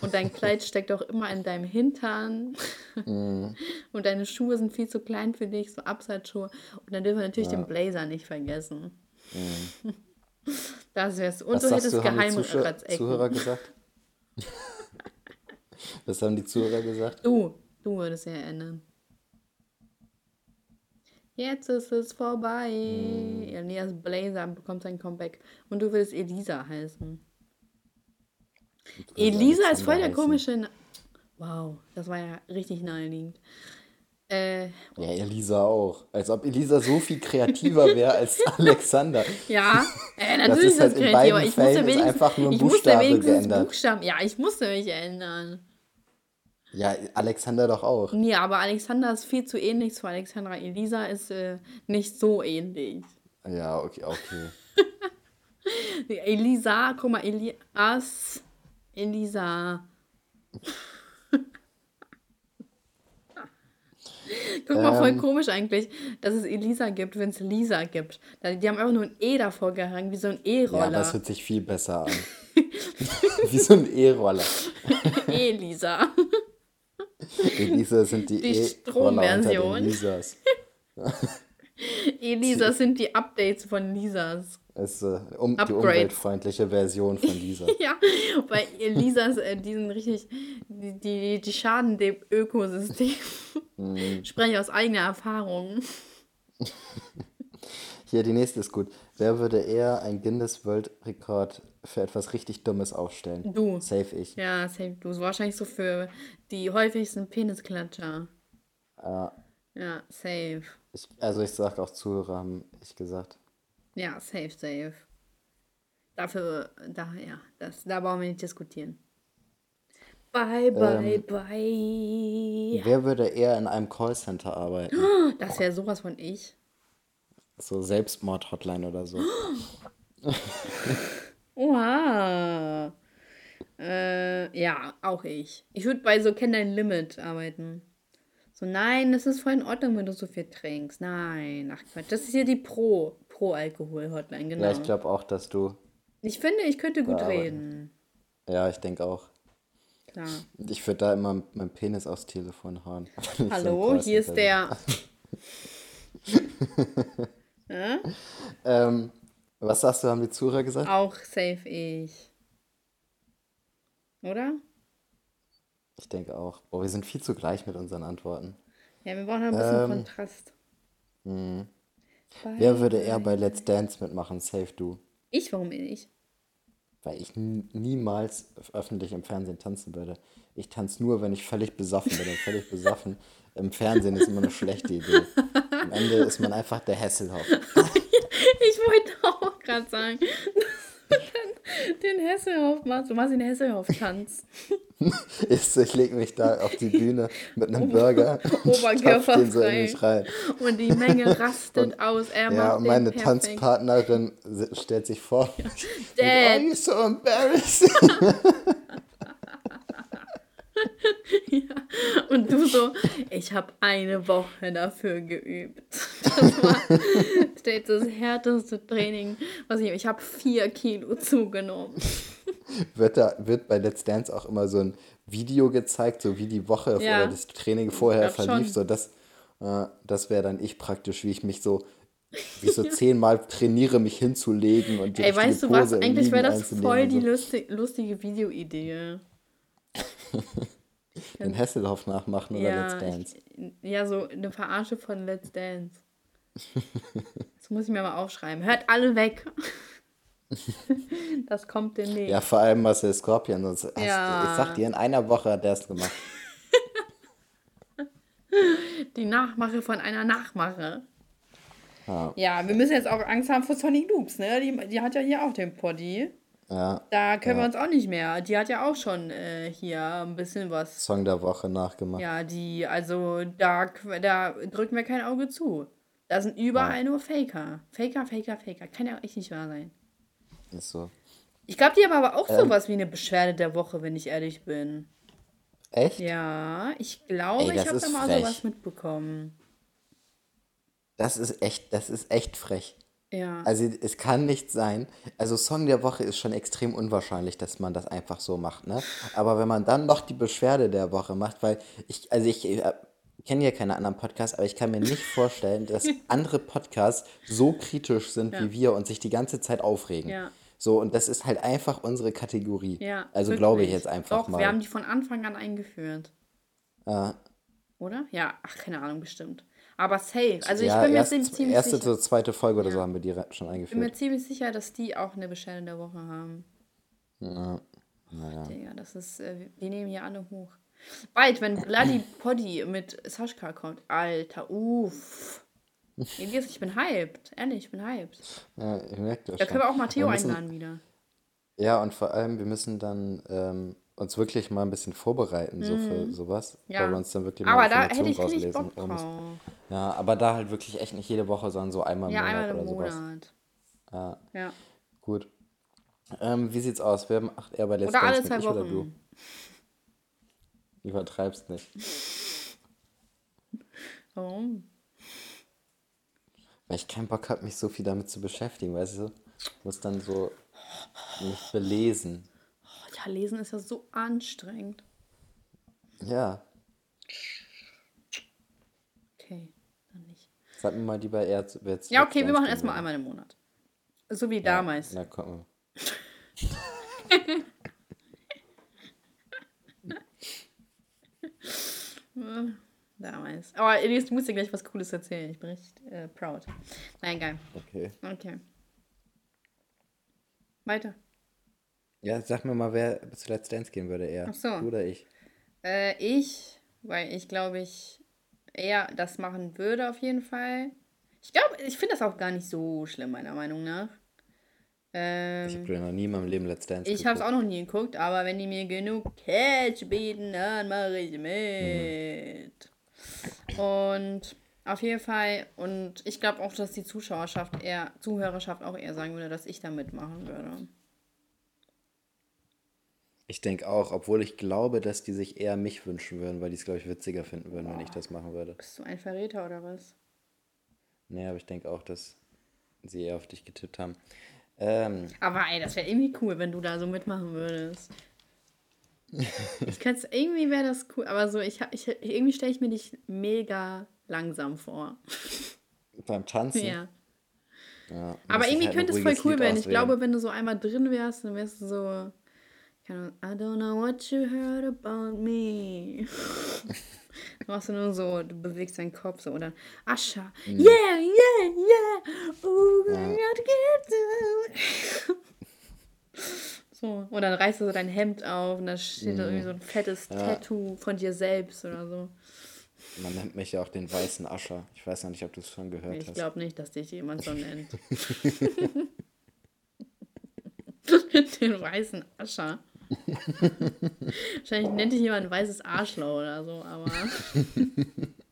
Und dein Kleid steckt auch immer in deinem Hintern. Mhm. Und deine Schuhe sind viel zu klein für dich, so Absatzschuhe. Und dann dürfen wir natürlich den Blazer nicht vergessen. Das wär's. Und. Was du hättest du, haben die Zuschauer. Zuhörer gesagt? Was haben die Zuhörer gesagt? Du, du würdest ja ändern. Jetzt ist es vorbei. Hm. Elias Blazer bekommt sein Comeback. Und du würdest Elisa heißen. Elisa ist voll der heißen. komische. Na wow, das war ja richtig naheliegend. Äh, Ja, Elisa auch. Als ob Elisa so viel kreativer wäre als Alexander. ja, äh, natürlich ist halt ist in das kreativ, beiden aber ich Fällen musste einfach nur ein Buchstabe wenigstens geändert. Buchstaben. Ja, ich musste mich ändern. Ja, Alexander doch auch. Nee, aber Alexander ist viel zu ähnlich zu Alexandra. Elisa ist äh, nicht so ähnlich. Ja, okay, okay. Elisa, guck mal, Elias, Elisa. Guck mal, voll Ähm. komisch eigentlich, dass es Elisa gibt, wenn es Lisa gibt. Die haben einfach nur ein E davor gehangen, wie so ein Ja, E-Roller. das hört sich viel besser an. Wie so ein E-Roller. Elisa. Elisa sind die, Die den Stromversion. Lisas. Elisa sind die Updates von Lisas. Ist äh, um, die umweltfreundliche Version von Lisa. Ja, weil Elisas, äh, die sind richtig, die, die, die schaden dem Ökosystem. Mhm. Spreche aus eigener Erfahrung. Hier, die nächste ist gut. Wer würde eher ein Guinness-Weltrekord für etwas richtig Dummes aufstellen? Du. Safe ich. Ja, safe. Du. Wahrscheinlich so für die häufigsten Penisklatscher. Ja, Ja, safe. ich, also ich sag auch Zuhörer, haben ich gesagt. Ja, safe, safe. Dafür, da, ja, das, da brauchen wir nicht diskutieren. Bye, bye, Ähm. bye. Wer würde eher in einem Callcenter arbeiten? Das wäre sowas von ich. So Selbstmord-Hotline oder so. Oha. Äh, ja, auch ich. Ich würde bei so Kenn dein Limit arbeiten. So, nein, das ist voll in Ordnung, wenn du so viel trinkst. Nein, ach Quatsch. Das ist hier die Pro, Pro-Alkohol-Hotline, genau. Ja, ich glaube auch, dass du. Ich finde, ich könnte gut reden. Ja, ich denke auch. Klar. Ich würde da immer meinen Penis aufs Telefon hauen. ich so Hallo, hier ist der. Ähm, was sagst du, haben die Zuhörer gesagt? auch safe ich. Oder? Ich denke auch. Boah, wir sind viel zu gleich mit unseren Antworten. Ja, wir brauchen ein bisschen Ähm, Kontrast. Bye. Wer würde eher bei Let's Dance mitmachen? Safe du. Ich, warum ich? Weil ich niemals öffentlich im Fernsehen tanzen würde. Ich tanze nur, wenn ich völlig besoffen bin. Und völlig besoffen im Fernsehen ist immer eine schlechte Idee. Am Ende ist man einfach der Hesselhoff. Ich wollte auch gerade sagen, den Hesselhoff machst. Du machst den Hesselhoff-Tanz. Ich, ich lege mich da auf die Bühne mit einem Burger. Oberkörperfrei. stopf den so in mich rein. Und die Menge rastet aus. Er Ja, macht und meine perfekt. Tanzpartnerin stellt sich vor. Dad. Are you so embarrassing? Und du so, ich habe eine Woche dafür geübt. Das war das, das härteste Training, was ich. Ich habe vier Kilo zugenommen. Wird, da, wird bei Let's Dance auch immer so ein Video gezeigt, so wie die Woche Ja. oder das Training vorher verlief. schon. So das äh, das wäre dann ich praktisch, wie ich mich so wie so zehnmal trainiere, mich hinzulegen und die Ey, weißt du was? Pose im Eigentlich wäre das voll die lustig, lustige Videoidee. den Hesselhoff nachmachen oder Ja, Let's Dance. ich, ja, so eine Verarsche von Let's Dance. Das muss ich mir mal aufschreiben. Hört alle weg. Das kommt demnächst. Ja, vor allem Marcel Scorpion. Sonst hast, Ja. Ich sag dir, in einer Woche hat er es gemacht. Die Nachmache von einer Nachmache. Ja. Ja, wir müssen jetzt auch Angst haben vor Sonic Loops, ne? Die, die hat ja hier auch den Poddy. Ja, Da können wir uns auch nicht mehr. Die hat ja auch schon äh, hier ein bisschen was. Song der Woche nachgemacht. Ja, die, also da, da drücken wir kein Auge zu. Da sind überall nur Faker. Faker, Faker, Faker. Kann ja echt nicht wahr sein. Ist so. Ich glaube, die haben aber auch Ähm. sowas wie eine Beschwerde der Woche, wenn ich ehrlich bin. Echt? Ja, ich glaube, Ey, ich habe da mal frech. sowas mitbekommen. Das ist echt, das ist echt frech. Ja. Also es kann nicht sein. Also Song der Woche ist schon extrem unwahrscheinlich, dass man das einfach so macht, ne? Aber wenn man dann noch die Beschwerde der Woche macht, weil ich, also ich äh, kenne ja keine anderen Podcasts, aber ich kann mir nicht vorstellen, dass andere Podcasts so kritisch sind Ja. wie wir und sich die ganze Zeit aufregen. Ja. So, und das ist halt einfach unsere Kategorie. ja. Also glaube ich jetzt einfach Doch, mal. wir haben die von Anfang an eingeführt. Äh, Oder? Ja, ach, keine Ahnung, bestimmt. Aber safe. Also ich ja, bin mir erst, ziemlich, ziemlich erste sicher. zur zweite Folge oder so Ja. haben wir die schon Ich bin mir eingeführt. ziemlich sicher, dass die auch eine Beschwerde der Woche haben. Ja, naja. Digga, das ist, äh, die nehmen hier alle hoch. Bald, wenn Bloody Poddy mit Sascha kommt. Alter, uff. Elias, ich bin hyped. Ehrlich, ich bin hyped. Ja, ich merke das Da schon. können wir auch Matteo Wir einladen wieder. Ja, und vor allem, wir müssen dann ähm, uns wirklich mal ein bisschen vorbereiten, so für sowas. Mhm. Ja. Weil wir uns dann wirklich mal Aber da hätte Informationen ich rauslesen. Bock drauf. Ja, aber da halt wirklich echt nicht jede Woche, sondern so einmal im Ja, Monat einmal oder im sowas. Monat. Ja, Ja. gut. Ähm, wie sieht's aus? Wer macht eher bei Let's Oder Dance mit ich oder du? Übertreibst nicht. Warum? Weil ich keinen Bock habe, mich so viel damit zu beschäftigen, weißt du? Ich muss dann so mich belesen. Ja, lesen ist ja so anstrengend. Ja, Okay, dann nicht. sag mir mal lieber wer zu Ja, okay, wir machen gehen erstmal einmal im Monat. So wie Ja, damals. Na, komm. Damals. Aber du musst dir gleich was Cooles erzählen. Ich bin richtig äh, proud. Nein, geil. Okay. Okay. Weiter. Ja, sag mir mal, wer zu Let's Dance gehen würde eher. Ach so. Du oder ich? Äh, ich, weil ich glaube, ich eher das machen würde auf jeden Fall. Ich glaube, ich finde das auch gar nicht so schlimm, meiner Meinung nach. Ich Ähm, habe noch nie in meinem Leben Let's Dance ich habe es auch noch nie geguckt, aber wenn die mir genug Catch bieten, dann mache ich mit. Und auf jeden Fall, und ich glaube auch, dass die Zuschauerschaft eher, Zuhörerschaft auch eher sagen würde, dass ich da mitmachen würde. Ich denke auch, obwohl ich glaube, dass die sich eher mich wünschen würden, weil die es, glaube ich, witziger finden würden, wenn ich das machen würde. Bist du ein Verräter oder was? Nee, aber ich denke auch, dass sie eher auf dich getippt haben. Ähm, Aber ey, das wäre irgendwie cool, wenn du da so mitmachen würdest. Ich könnte irgendwie wäre das cool, aber so ich, hab- ich irgendwie stelle ich mir dich mega langsam vor. beim Tanzen. Ja. Ja, Aber irgendwie halt könnte es voll cool werden. Ich glaube, wenn du so einmal drin wärst, dann wärst du so I don't know what you heard about me. Machst du nur so, du bewegst deinen Kopf so oder Ascha. Mhm. Yeah, yeah, yeah. Oh, get to- So, und dann reißt du so dein Hemd auf und da steht da irgendwie so ein fettes Tattoo von dir selbst oder so. Man nennt mich ja auch den weißen Ascher. Ich weiß noch nicht, ob du es schon gehört Ich hast. glaube nicht, dass dich jemand so nennt. Den weißen Ascher. Wahrscheinlich nennt dich jemand ein weißes Arschloch oder so, aber.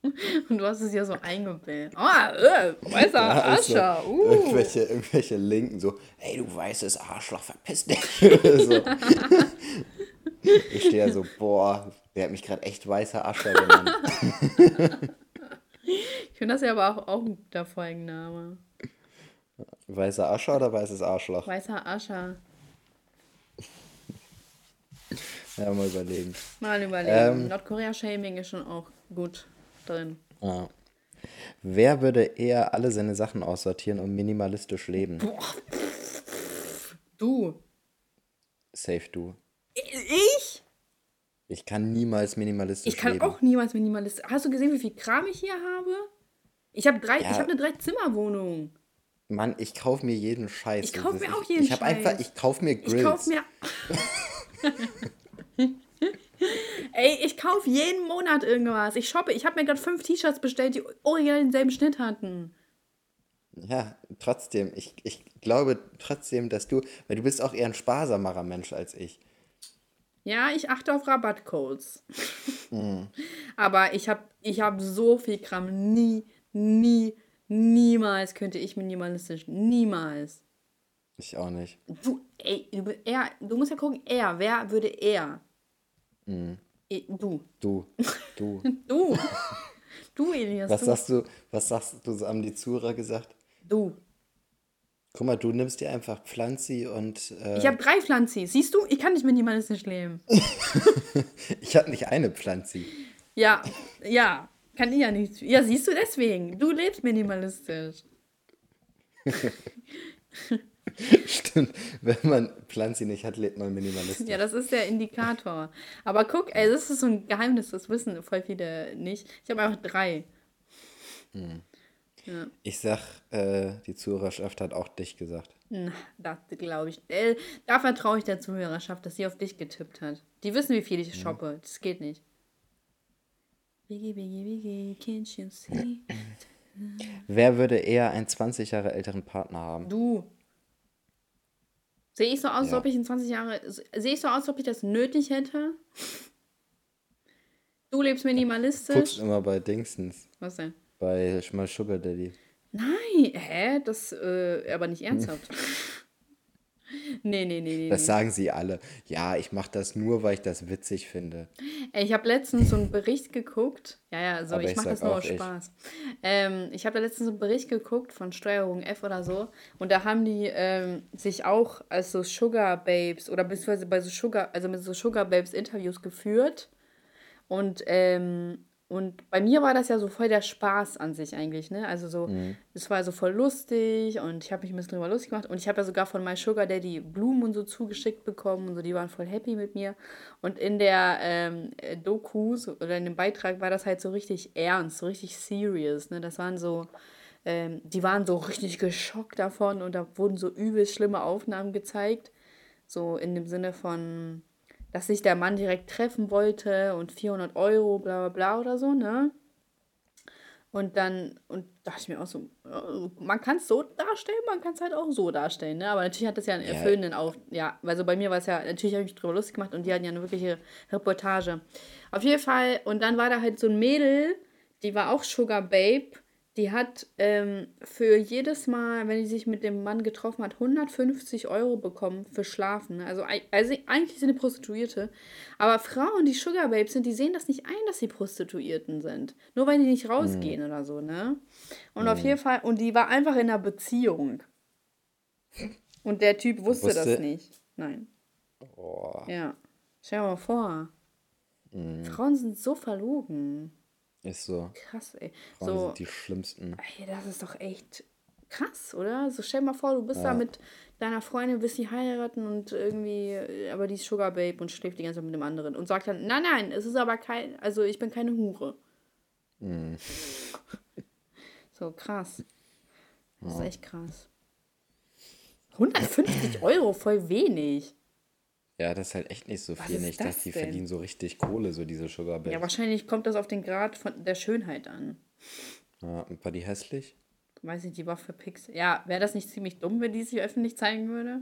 Und du hast es ja so eingebildet. Ah, äh, weißer Ja, also, Ascher. Uh. irgendwelche, irgendwelche Linken so, ey du weißes Arschloch, verpiss dich. so. Ich stehe ja so, boah, der hat mich gerade echt weißer Ascher genannt. Ich finde das ja aber auch, auch ein guter Folgenname. Weißer Ascher oder weißes Arschloch? Weißer Ascher. Ja, mal überlegen. Mal überlegen. Ähm. Nordkorea-Shaming ist schon auch gut drin. Ja. Wer würde eher alle seine Sachen aussortieren und minimalistisch leben? Du. Safe du. Ich? Ich kann niemals minimalistisch Ich kann leben. auch niemals Minimalist. Hast du gesehen, wie viel Kram ich hier habe? Ich habe drei, Ja. ich habe eine Drei-Zimmer-Wohnung. Mann, ich kauf mir jeden Scheiß. Ich Das kauf ist- mir auch jeden ich hab einfach, Scheiß. ich kauf mir Grills. Ich kauf mir. Ey, ich kauf jeden Monat irgendwas. Ich shoppe. Ich habe mir gerade fünf T-Shirts bestellt, die original denselben Schnitt hatten. Ja, trotzdem. Ich, ich glaube trotzdem, dass du, weil du bist auch eher ein sparsamerer Mensch als ich. Ja, ich achte auf Rabattcodes. Mhm. Aber ich habe ich hab so viel Kram. Nie, nie, niemals könnte ich minimalistisch. Niemals. Ich auch nicht. Du, ey, er, du musst ja gucken, er, wer würde er? Mhm. Du. Du. Du. du. Du, Elias. Was du. sagst du, was sagst du, so haben die Zuhörer gesagt? Du. Guck mal, du nimmst dir einfach Pflanzi und. Äh ich habe drei Pflanzi. Siehst du, ich kann nicht minimalistisch leben. ich habe nicht eine Pflanzi. Ja, ja, kann ich ja nicht. Ja, siehst du deswegen. Du lebst minimalistisch. Stimmt, wenn man Pflanzi nicht hat, lebt man minimalistisch. Ja, das ist der Indikator. Aber guck, ey, das ist so ein Geheimnis, das wissen voll viele nicht. Ich habe einfach drei. Hm. Ja. Ich sag, äh, die Zuhörerschaft hat auch dich gesagt. Na, das glaube ich. Äh, da vertraue ich der Zuhörerschaft, dass sie auf dich getippt hat. Die wissen, wie viel ich shoppe. Ja. Das geht nicht. Biggie, biggie, biggie, can't you see? Wer würde eher einen 20 Jahre älteren Partner haben? Du. Sehe ich so aus, ja. als ob ich in 20 Jahre. Sehe ich so aus, als ob ich das nötig hätte? Du lebst minimalistisch. Du guckst immer bei Dingsens. Was denn? Bei mal Sugar Daddy. Nein, hä? Das, äh, aber nicht ernsthaft. Nee, nee, nee, nee. Das sagen sie alle. Ja, ich mache das nur, weil ich das witzig finde. Ey, ich habe letztens so einen Bericht geguckt. Ja, ja, so, aber ich, ich mache das nur aus Spaß. Ähm, ich habe da letztens so einen Bericht geguckt von Steuerung F oder so. Und da haben die ähm, sich auch als so Sugar Babes oder beziehungsweise bei so Sugar, also mit so Sugar Babes Interviews geführt. Und ähm, und bei mir war das ja so voll der Spaß an sich eigentlich, ne? Also so, mhm. es war so voll lustig und ich habe mich ein bisschen drüber lustig gemacht. Und ich habe ja sogar von My Sugar Daddy Blumen und so zugeschickt bekommen und so, die waren voll happy mit mir. Und in der ähm, Dokus oder in dem Beitrag war das halt so richtig ernst, so richtig serious, ne? Das waren so, ähm, die waren so richtig geschockt davon und da wurden so übelst schlimme Aufnahmen gezeigt. So in dem Sinne von dass sich der Mann direkt treffen wollte und 400 Euro, bla bla bla oder so, ne? Und dann, und dachte ich mir auch so, äh, man kann es so darstellen, man kann es halt auch so darstellen, ne? Aber natürlich hat das ja einen erfüllenden Auf. Ja, also bei mir war es ja, natürlich habe ich mich drüber lustig gemacht und die hatten ja eine wirkliche Reportage. Auf jeden Fall, und dann war da halt so ein Mädel, die war auch Sugar Babe die hat ähm, für jedes Mal, wenn sie sich mit dem Mann getroffen hat, 150 Euro bekommen für Schlafen. Also, also eigentlich sind die Prostituierte. Aber Frauen, die Sugar Babes sind, die sehen das nicht ein, dass sie Prostituierten sind. Nur weil die nicht rausgehen mhm. oder so, ne? Und mhm. auf jeden Fall, und die war einfach in einer Beziehung. Und der Typ wusste, wusste? das nicht. Nein. Oh. Ja. Stell dir mal vor. Mhm. Frauen sind so verlogen. Ist so. Krass, ey. Frauen so, sind die schlimmsten. Ey, das ist doch echt krass, oder? So stell dir mal vor, du bist ja. da mit deiner Freundin, willst sie heiraten und irgendwie, aber die ist Sugar Babe und schläft die ganze Zeit mit dem anderen und sagt dann, nein, nein, es ist aber kein, also ich bin keine Hure. Mm. so, krass. Das ja. ist echt krass. 150 Euro, voll wenig. Ja, das ist halt echt nicht so Was viel. Ich dachte, die denn? verdienen so richtig Kohle, so diese Sugar Babes. Ja, wahrscheinlich kommt das auf den Grad von der Schönheit an. Ja, und war die hässlich? Weiß ich, die war verpixt. Ja, wäre das nicht ziemlich dumm, wenn die sich öffentlich zeigen würde?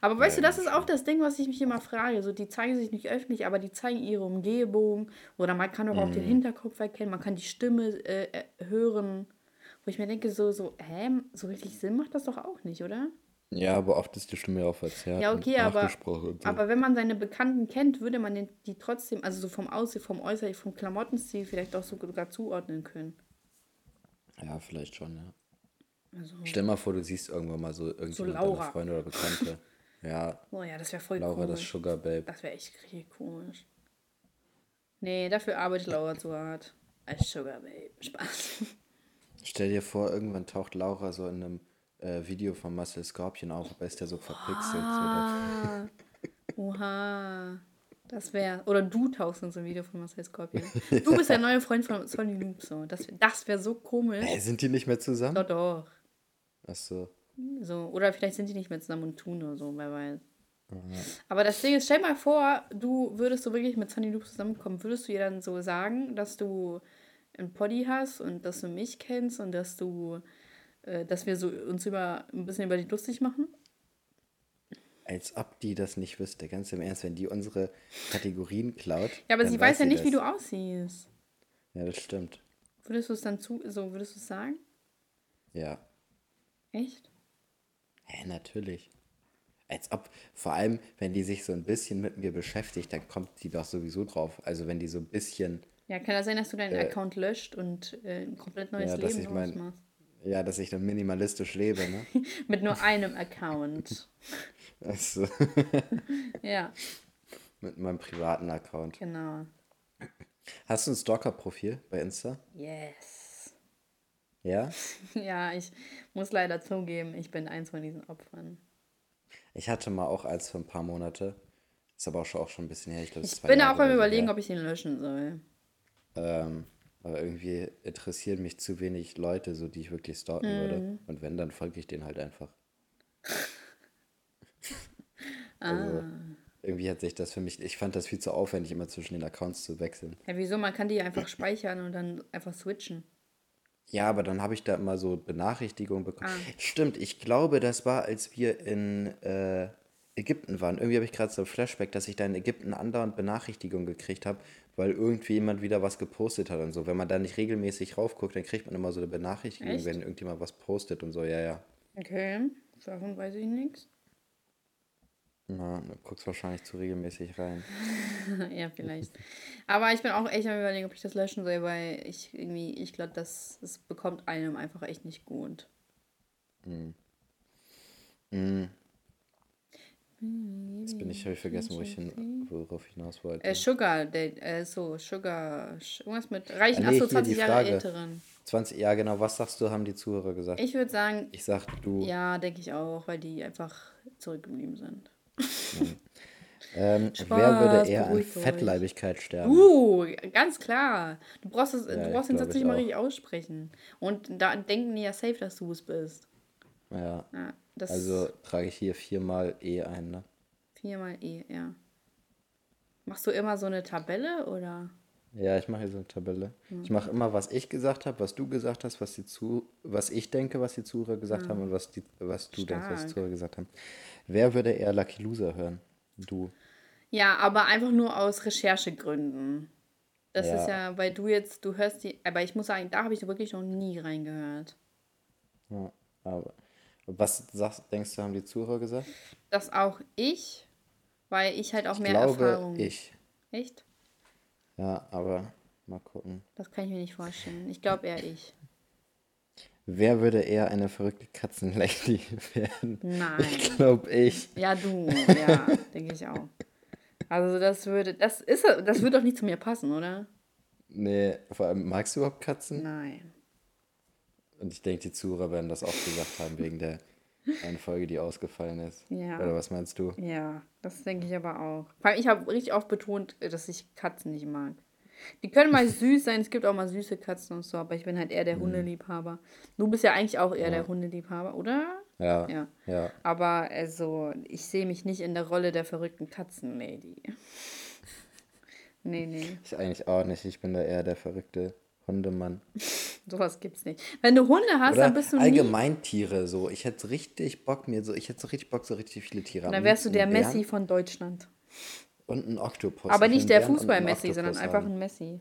Aber weißt ja, du, das ist auch das Ding, was ich mich immer frage. So, die zeigen sich nicht öffentlich, aber die zeigen ihre Umgebung. Oder man kann auch, auch den mhm. Hinterkopf erkennen, man kann die Stimme äh, hören. Wo ich mir denke, so, so, hä, so richtig Sinn macht das doch auch nicht, oder? Ja, aber oft ist die Stimme ja auch verzerrt. Ja, okay, aber, so. aber wenn man seine Bekannten kennt, würde man den, die trotzdem, also so vom Aussehen, vom Äußeren, vom Klamottenstil vielleicht auch sogar zuordnen können. Ja, vielleicht schon, ja. Also, Stell mal vor, du siehst irgendwann mal so irgendjemand so deiner Freunde oder Bekannte. ja. Oh ja, das wäre voll Laura, komisch. das Sugar Babe. Das wäre echt richtig komisch. Nee, dafür arbeitet Laura zu hart. Als Sugar Babe. Spaß. Stell dir vor, irgendwann taucht Laura so in einem äh, Video von Marcel Scorpion auf, aber ist der so verpixelt. Oha. Oha. Das wäre. Oder du tauchst in so ein Video von Marcel Scorpion. Du bist der neue Freund von Sonny Noob. So. Das, das wäre so komisch. Hey, sind die nicht mehr zusammen? Doch, doch. Ach so. so. Oder vielleicht sind die nicht mehr zusammen und tun oder so, wer weiß. Aber das Ding ist, stell mal vor, du würdest so wirklich mit Sunny Loop zusammenkommen, würdest du ihr dann so sagen, dass du ein Poddy hast und dass du mich kennst und dass du dass wir so uns über ein bisschen über die lustig machen? Als ob die das nicht wüsste, ganz im Ernst, wenn die unsere Kategorien klaut. Ja, aber sie weiß ja nicht, das. wie du aussiehst. Ja, das stimmt. Würdest du es dann zu, so würdest du es sagen? Ja. Echt? Hä, natürlich. Als ob, vor allem, wenn die sich so ein bisschen mit mir beschäftigt, dann kommt die doch sowieso drauf. Also wenn die so ein bisschen, Ja, kann das sein, dass du deinen Account löscht und äh, ein komplett neues ja, dass Leben ich draus mein, machst? Ja, dass ich dann minimalistisch lebe, ne? Mit nur einem Account. Also, Ja, mit meinem privaten Account. genau. Hast du ein Stalker-Profil bei Insta? Yes. Ja? Ja, ich muss leider zugeben, ich bin eins von diesen Opfern. Ich hatte mal auch eins für ein paar Monate. Ist aber auch schon, auch schon ein bisschen her. Ich glaube, Ich bin auch am überlegen, ob ich ihn löschen soll. Ähm, aber irgendwie interessieren mich zu wenig Leute, so die ich wirklich stalken Mhm. würde. Und wenn, dann folge ich denen halt einfach. Ah. Also, irgendwie hat sich das für mich, ich fand das viel zu aufwendig, immer zwischen den Accounts zu wechseln. Ja, wieso? Man kann die einfach speichern und dann einfach switchen. Ja, aber dann habe ich da immer so Benachrichtigungen bekommen. Ah. Stimmt, ich glaube, das war, als wir in äh, Ägypten waren. Irgendwie habe ich gerade so ein Flashback, dass ich da in Ägypten andauernd Benachrichtigungen gekriegt habe, weil irgendwie jemand wieder was gepostet hat und so. Wenn man da nicht regelmäßig raufguckt, dann kriegt man immer so eine Benachrichtigung, Echt? wenn irgendjemand was postet und so. Ja, ja. Okay, davon weiß ich nichts. Na, du guckst wahrscheinlich zu regelmäßig rein. ja, vielleicht. Aber ich bin auch echt am überlegen, ob ich das löschen soll, weil ich irgendwie, ich glaube, das, das bekommt einem einfach echt nicht gut. Jetzt bin ich, habe ich vergessen, wo ich hin, worauf ich hinaus wollte. Äh, Sugar, äh, so, Sugar, irgendwas mit reichen, Ah, nee, achso, hier 20 die Jahre älteren. 20, ja genau, was sagst du, haben die Zuhörer gesagt? Ich würde sagen, Ich sag, du, ja, denke ich auch, weil die einfach zurückgeblieben sind. ähm, Spaß, wer würde eher an. Fettleibigkeit sterben? Uh, ganz klar. Du brauchst, es, Ja, du brauchst den Satz ich nicht mal richtig aussprechen. Und da denken die ja safe, dass du es bist. Ja, Ja, das also trage ich hier viermal E ein, ne? viermal E, ja. Machst du immer so eine Tabelle oder? Ja, ich mache hier so eine Tabelle. Mhm. Ich mache immer, was ich gesagt habe, was du gesagt hast, was die zu, was ich denke, was die Zuhörer gesagt haben und was die, was du denkst, was die Mhm. Stark. Zuhörer gesagt haben. Wer würde eher Lucky Loser hören? Du. Ja, aber einfach nur aus Recherchegründen. Das Ja. ist ja, weil du jetzt, du hörst die, aber ich muss sagen, da habe ich wirklich noch nie reingehört. Ja, aber was sagst, denkst du, haben die Zuhörer gesagt? Das auch ich, weil ich halt auch Ich mehr glaube, Erfahrung. ich. Echt? Ja, aber mal gucken. Das kann ich mir nicht vorstellen. Ich glaube eher ich. Wer würde eher eine verrückte Katzenlady werden? Nein. Ich glaube ich. Ja, du, ja, denke ich auch. Also das würde, das ist, das würde doch nicht zu mir passen, oder? Nee, vor allem, magst du überhaupt Katzen? Nein. Und ich denke, die Zuhörer werden das auch gesagt haben, wegen der einen Folge, die ausgefallen ist. Ja. Oder was meinst du? Ja, das denke ich aber auch. Vor allem, ich habe richtig oft betont, dass ich Katzen nicht mag. Die können mal süß sein, es gibt auch mal süße Katzen und so, aber ich bin halt eher der Mhm. Hundeliebhaber. Du bist ja eigentlich auch eher der Hundeliebhaber, oder? Ja. Ja. Ja. Aber also, ich sehe mich nicht in der Rolle der verrückten Katzenlady. Nee, nee, Ich eigentlich auch nicht. Ich bin da eher der verrückte Hundemann. sowas gibt's nicht. Wenn du Hunde hast, Oder dann bist du allgemein Tiere so. Ich hätte richtig Bock mir so, ich hätte so richtig Bock, so richtig viele Tiere Dann Am wärst du der einen Messi Bären von Deutschland. Und ein Oktopus. Aber nicht der Bären Fußball-Messi, sondern Oktopus einfach haben. ein Messi.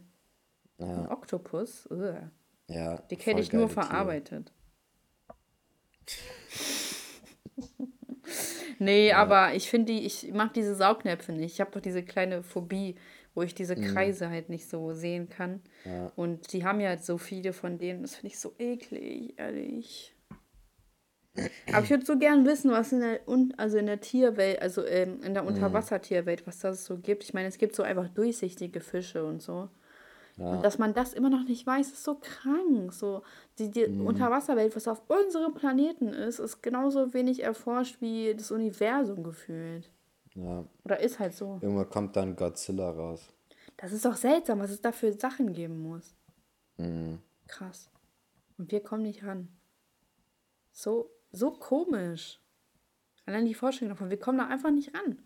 Ein Oktopus? Ugh. Ja, Die kenne ich nur verarbeitet. nee, aber ich finde die, ich mag diese Saugnäpfe nicht. Ich habe doch diese kleine Phobie, wo ich diese Kreise halt nicht so sehen kann. Ja. Und die haben ja so viele von denen. Das finde ich so eklig, ehrlich. Aber ich würde so gern wissen, was in der, also in der Tierwelt, also ähm, in der Unterwassertierwelt, was das so gibt. Ich meine, es gibt so einfach durchsichtige Fische und so. Und dass man das immer noch nicht weiß, ist so krank. So, die, die Unterwasserwelt, was auf unserem Planeten ist, ist genauso wenig erforscht wie das Universum gefühlt. Ja. Oder ist halt so. Irgendwann kommt dann Godzilla raus. Das ist doch seltsam, was es da für Sachen geben muss. Mhm. Krass. Und wir kommen nicht ran. So, so komisch. Allein die Vorstellung davon, wir kommen da einfach nicht ran.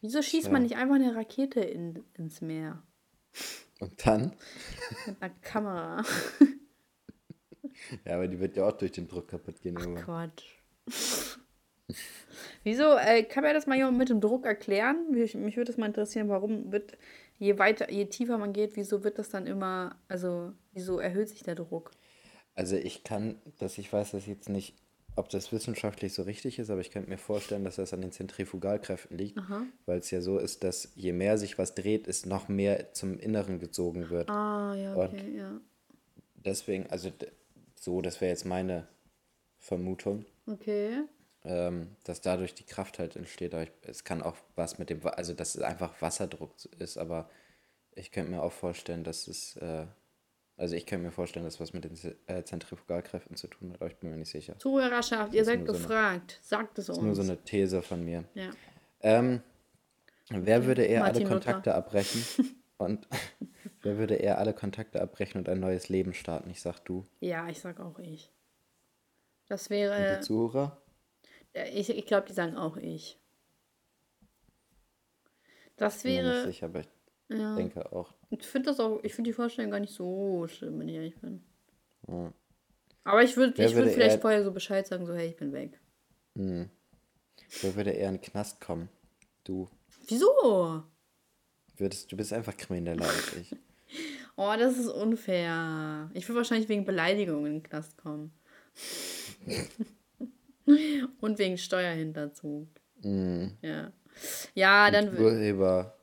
Wieso schießt Tja. man nicht einfach eine Rakete in, ins Meer? Und dann? Mit einer Kamera. Ja, aber die wird ja auch durch den Druck kaputt gehen irgendwann. Quatsch. Wieso, äh, kann mir das mal jemand mit dem Druck erklären? Mich, mich würde das mal interessieren, warum wird, je weiter, je tiefer man geht, wieso wird das dann immer, also, wieso erhöht sich der Druck? Also ich kann, dass ich weiß das jetzt nicht, ob das wissenschaftlich so richtig ist, aber ich könnte mir vorstellen, dass das an den Zentrifugalkräften liegt, weil es ja so ist, dass je mehr sich was dreht, es noch mehr zum Inneren gezogen wird. Ah, ja, Und okay, ja. deswegen, also so, das wäre jetzt meine Vermutung, Okay. Ähm, dass dadurch die Kraft halt entsteht. Aber ich, es kann auch was mit dem, also dass es einfach Wasserdruck ist, aber ich könnte mir auch vorstellen, dass es, äh, also ich könnte mir vorstellen, dass was mit den Z- äh, Zentrifugalkräften zu tun hat, aber ich bin mir nicht sicher. Zuhörerschaft, ihr Das seid nur so eine- gefragt. Sagt es Das uns. ist nur so eine These von mir. ja. Ähm, wer würde eher alle Martin Luther. Kontakte abbrechen und wer würde eher alle Kontakte abbrechen und ein neues Leben starten? Ich sag du. ja, ich sag auch ich. Das Und wäre. die Zuhörer? Ich, ich glaube, die sagen auch ich. Das Bin mir nicht wäre. sicher, aber ich Ja. denke auch. Ich finde das auch, ich finde die Vorstellung gar nicht so schlimm, wenn ich ehrlich bin. Ja. Aber ich würde Wer ich würd würde vielleicht vorher so Bescheid sagen, so, hey, ich bin weg. Hm. Wer würde eher in den Knast kommen? Du. Wieso? Würdest, du bist einfach krimineller als ich. Oh, das ist unfair. Ich würde wahrscheinlich wegen Beleidigung in den Knast kommen. Und wegen Steuerhinterzug. Ja. Ja, dann. w- Urheber.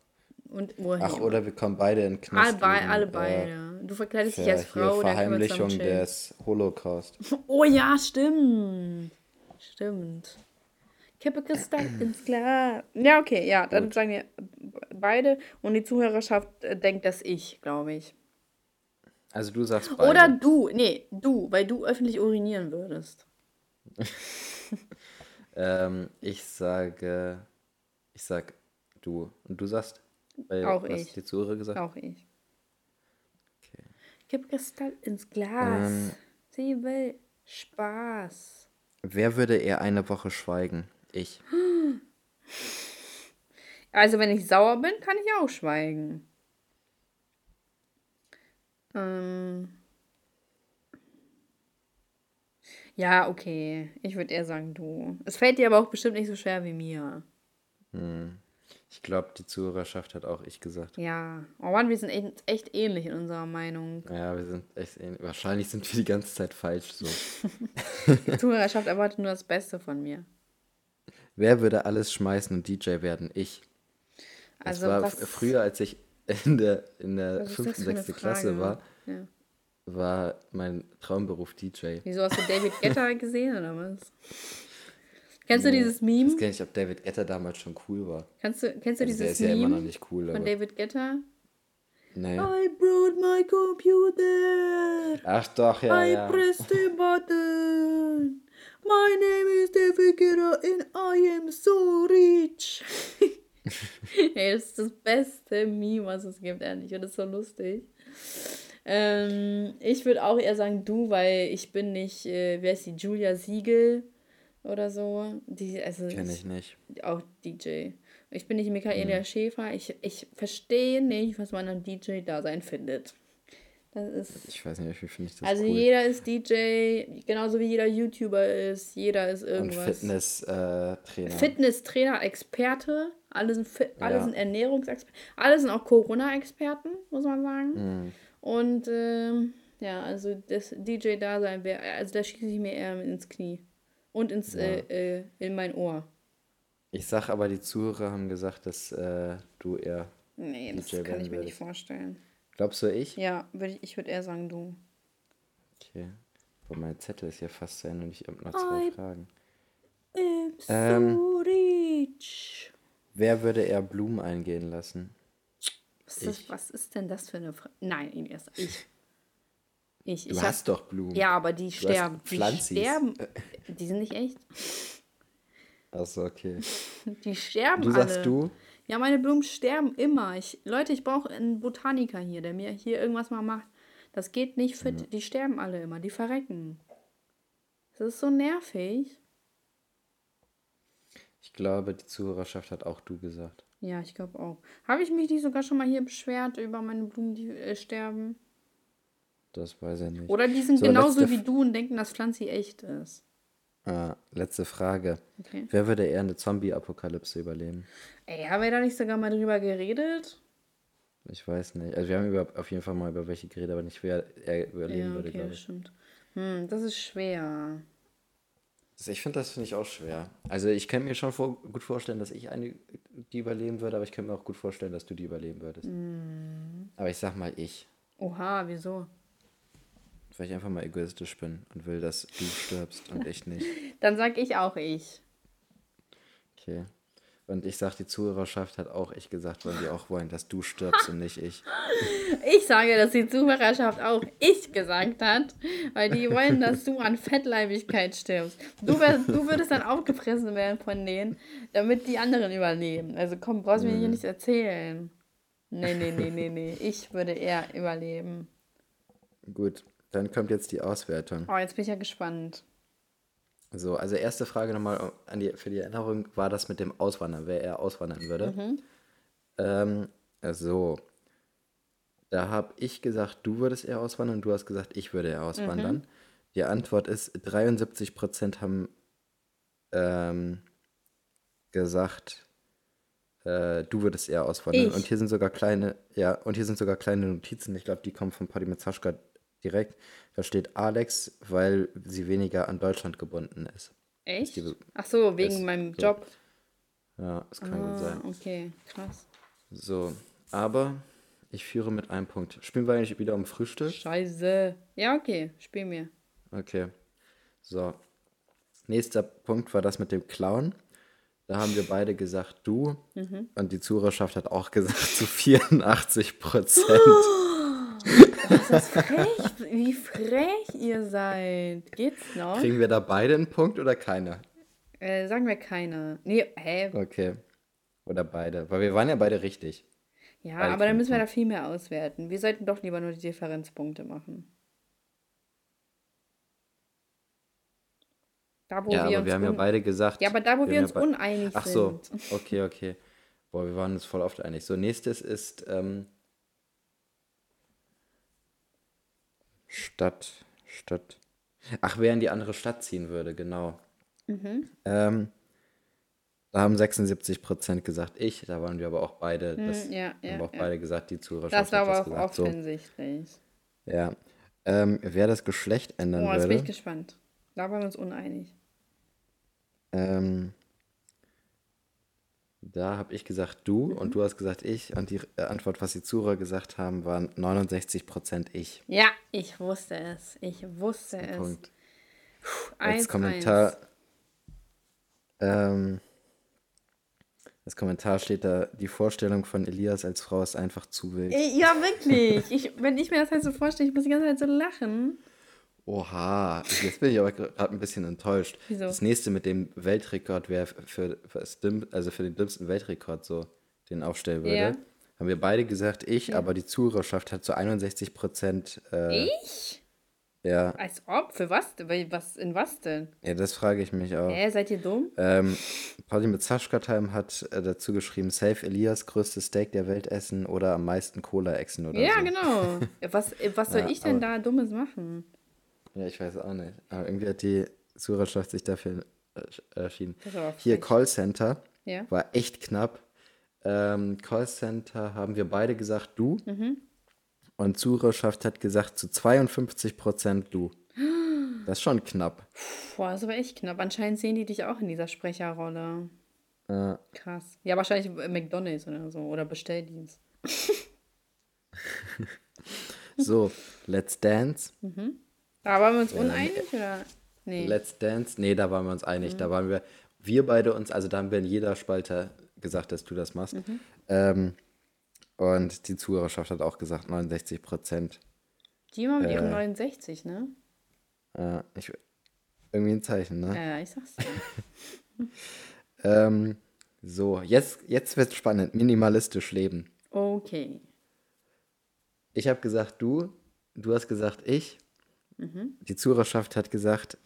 Und Urheber. Ach, oder wir kommen beide in Knast. alle, wegen, alle beide. Du verkleidest dich als Frau, dann Verheimlichung des Holocaust. Oh ja, stimmt. Stimmt. Kippe Kristall ins Glas. Ja, okay, ja, dann sagen wir beide und die Zuhörerschaft äh, denkt, dass ich, glaube ich. Also du sagst beide. Oder du, nee, du, weil du öffentlich urinieren würdest. Ähm, ich sage, ich sag du. Und du sagst? Weil, Auch was ich. die Zuhörer gesagt? Auch ich. Okay. Kippe Kristall ins Glas. Ähm. Sie will Spaß. Wer würde eher eine Woche schweigen? Ich. Also, wenn ich sauer bin, kann ich auch schweigen. Ähm. Ja, okay. Ich würde eher sagen, du. Es fällt dir aber auch bestimmt nicht so schwer wie mir. Ich glaube, die Zuhörerschaft hat auch ich gesagt. Ja. Oh Mann, wir sind echt, echt ähnlich in unserer Meinung. Ja, wir sind echt ähnlich. Wahrscheinlich sind wir die ganze Zeit falsch so. Die Zuhörerschaft erwartet nur das Beste von mir. Wer würde alles schmeißen und DJ werden? Ich. Das Also, war was- früher, als ich in der, in der fünften, sechsten Klasse war, Ja. War mein Traumberuf DJ. Wieso hast du David Guetta gesehen oder was? Kennst du dieses Ich Meme? weiß gar nicht, ob David Guetta damals schon cool war. Kennst du, kennst du Also der dieses ist ja immer noch Meme nicht cool, von. David Guetta? Nee. I brought my computer. Ach doch, ja, I ja. pressed the button. My name is David Guetta and I am so rich. Ey, das ist das beste Meme, was es gibt, ehrlich. Und das ist so lustig. Ähm, ich würde auch eher sagen du, weil ich bin nicht, äh, wer ist die, Julia Siegel oder so. Die, also Kenn ich nicht. auch DJ. Ich bin nicht Michaela Schäfer. Ich, ich verstehe nicht, was man am DJ-Dasein findet. Das ist. Ich weiß nicht, wie finde ich das Also cool. jeder ist DJ, genauso wie jeder YouTuber ist. Jeder ist Und irgendwas. Fitness-Trainer. Fitnesstrainer, Experte. Alle sind, fit, alle Ja. sind Ernährungsexperten. Alle sind auch Corona-Experten, muss man sagen. Mhm. Und ähm, ja, also das DJ-Dasein wäre, also da schieße ich mir eher ins Knie. Und ins, äh, äh, in mein Ohr. Ich sag aber, die Zuhörer haben gesagt, dass äh, du eher. Nee, das DJ kann werden ich mir nicht würdest. vorstellen. Glaubst du ich? Ja, würd ich, ich würde eher sagen, du. Okay. Boah, mein Zettel ist ja fast zu Ende und ich habe noch zwei I- Fragen. I'm so Ähm. rich. Wer würde eher Blumen eingehen lassen? Was ist, das, was ist denn das für eine Frage? Nein, Ilias, ich. Ich, Du ich hast doch Blumen. Ja, aber die hast sterben. Die sterben. Die sind nicht echt. Achso, okay. Die sterben Du alle. sagst du? Ja, meine Blumen sterben immer. Ich, Leute, ich brauche einen Botaniker hier, der mir hier irgendwas mal macht. Das geht nicht fit. Die sterben alle immer. Die verrecken. Das ist so nervig. Ich glaube, die Zuhörerschaft hat auch du gesagt. Ja, ich glaube auch. Habe ich mich nicht sogar schon mal hier beschwert über meine Blumen, die äh, sterben? Das weiß er nicht. Oder die sind So, genauso wie du und denken, dass Pflanze echt ist. Ah, letzte Frage. Okay. Wer würde eher eine Zombie-Apokalypse überleben? Ey, haben wir da nicht sogar mal drüber geredet? Ich weiß nicht. Also wir haben über, auf jeden Fall mal über welche geredet, aber nicht wer er überleben Ja, würde, okay, glaube das ich. stimmt. Hm, das ist schwer. Also ich finde, das finde ich auch schwer. Also ich kann mir schon vor, gut vorstellen, dass ich eine die überleben würde, aber ich kann mir auch gut vorstellen, dass du die überleben würdest. Aber ich sag mal ich, Oha, wieso? weil ich einfach mal egoistisch bin und will, dass du stirbst und ich nicht. Dann sag ich auch ich. Okay. Und ich sag, die Zuhörerschaft hat auch ich gesagt, weil die auch wollen, dass du stirbst und nicht ich. Ich sage, dass die Zuhörerschaft auch ich gesagt hat, weil die wollen, dass du an Fettleibigkeit stirbst. Du, wär, du würdest dann aufgefressen werden von denen, damit die anderen überleben. Also komm, brauchst mir hier nichts erzählen. Nee, nee, nee, nee, nee. Ich würde eher überleben. Gut, dann kommt jetzt die Auswertung. Oh, jetzt bin ich ja gespannt. So, also erste Frage nochmal an die, für die Erinnerung, war das mit dem Auswandern, wer er auswandern würde. Ähm, so, da habe ich gesagt, du würdest eher auswandern, du hast gesagt, ich würde eher auswandern. Die Antwort ist, 73% haben ähm, gesagt, äh, du würdest eher auswandern. Ich? Und hier sind sogar kleine, ja, und hier sind sogar kleine Notizen, ich glaube, die kommen von Paddy Metzaschka direkt. Da steht Alex, weil sie weniger an Deutschland gebunden ist. Echt? Ach so, wegen ist meinem so. Job. Ja, das kann Ah, gut sein. okay, krass. So, aber ich führe mit einem Punkt. Spielen wir eigentlich wieder um Frühstück? Scheiße. Ja, okay, spiel mir. Okay. So. Nächster Punkt war das mit dem Clown. Da haben wir beide gesagt, du. Mhm. Und die Zuhörerschaft hat auch gesagt, zu 84 Prozent. Ist das frech? Wie frech ihr seid. Geht's noch? Kriegen wir da beide einen Punkt oder keiner? Äh, sagen wir keine. Nee, hä? Okay. Oder beide. Weil wir waren ja beide richtig. Ja, Beide aber dann müssen wir da viel mehr auswerten. Wir sollten doch lieber nur die Differenzpunkte machen. Da, wo Ja, wir aber uns wir haben ja beide gesagt. Ja, aber da, wo wir, haben uns ja uneinig Ach sind. so, okay, okay. Boah, wir waren uns voll oft einig. So, nächstes ist ähm, Stadt, Stadt. Ach, wer in die andere Stadt ziehen würde, genau. Mhm. Ähm, da haben 76% gesagt ich, da waren wir aber auch beide, das Hm, ja, haben ja, wir auch ja. beide gesagt, die Zuhörerschaft Das war aber das auch gesagt. So, offensichtlich. ja. Ähm, wer das Geschlecht ändern Oh, jetzt bin ich würde, gespannt. Da waren wir uns uneinig. ähm, da habe ich gesagt du Mhm. und du hast gesagt ich und die äh, Antwort, was die Zuhörer gesagt haben, waren 69% ich. Ja, ich wusste es. Ich wusste es. Punkt. Eins, Als Kommentar, eins. ähm, das Kommentar steht da, die Vorstellung von Elias als Frau ist einfach zu wild. Ja, wirklich. Ich, wenn ich mir das halt so vorstelle, ich muss die ganze Zeit so lachen. Oha, jetzt bin ich aber gerade ein bisschen enttäuscht. Wieso? Das nächste mit dem Weltrekord wäre für, für, also für den dümmsten Weltrekord so, den aufstellen würde. Ja. Haben wir beide gesagt, ich, aber die Zuhörerschaft hat zu 61 Prozent. Äh, Ich? ja, Als ob? Für was? Was, in was denn? ja, das frage ich mich auch. Hä, seid ihr dumm? Ähm, Pauli mit Saschka Time hat äh, dazu geschrieben, Safe Elias größtes Steak der Welt essen oder am meisten Cola exen oder Ja, so. genau. Was, was soll Ja, ich denn da Dummes machen? Ja, ich weiß auch nicht. Aber irgendwie hat die Zuhörerschaft sich dafür äh, aber Hier. Callcenter Ja. war echt knapp. Ähm, Callcenter haben wir beide gesagt, du. Mhm. Und Zuhörerschaft hat gesagt, zu 52 Prozent du. Das ist schon knapp. Boah, das ist aber echt knapp. Anscheinend sehen die dich auch in dieser Sprecherrolle. Äh, Krass. Ja, wahrscheinlich McDonalds oder so. Oder Bestelldienst. so, Let's Dance. Da waren wir uns uneinig, oder? Nee. Let's Dance. Nee, da waren wir uns Mhm. einig. Da waren wir, wir beide uns, also da haben wir in jeder Spalte gesagt, dass du das machst. Mhm. Ähm, und die Zuhörerschaft hat auch gesagt, 69 Prozent. Die mal mit Äh. ihren 69, ne? Äh, ich, irgendwie ein Zeichen, ne? Ja, ich sag's dir. Ähm, so, jetzt, jetzt wird spannend. Minimalistisch leben. Okay. Ich habe gesagt, du. Du hast gesagt, ich. Mhm. Die Zuhörerschaft hat gesagt,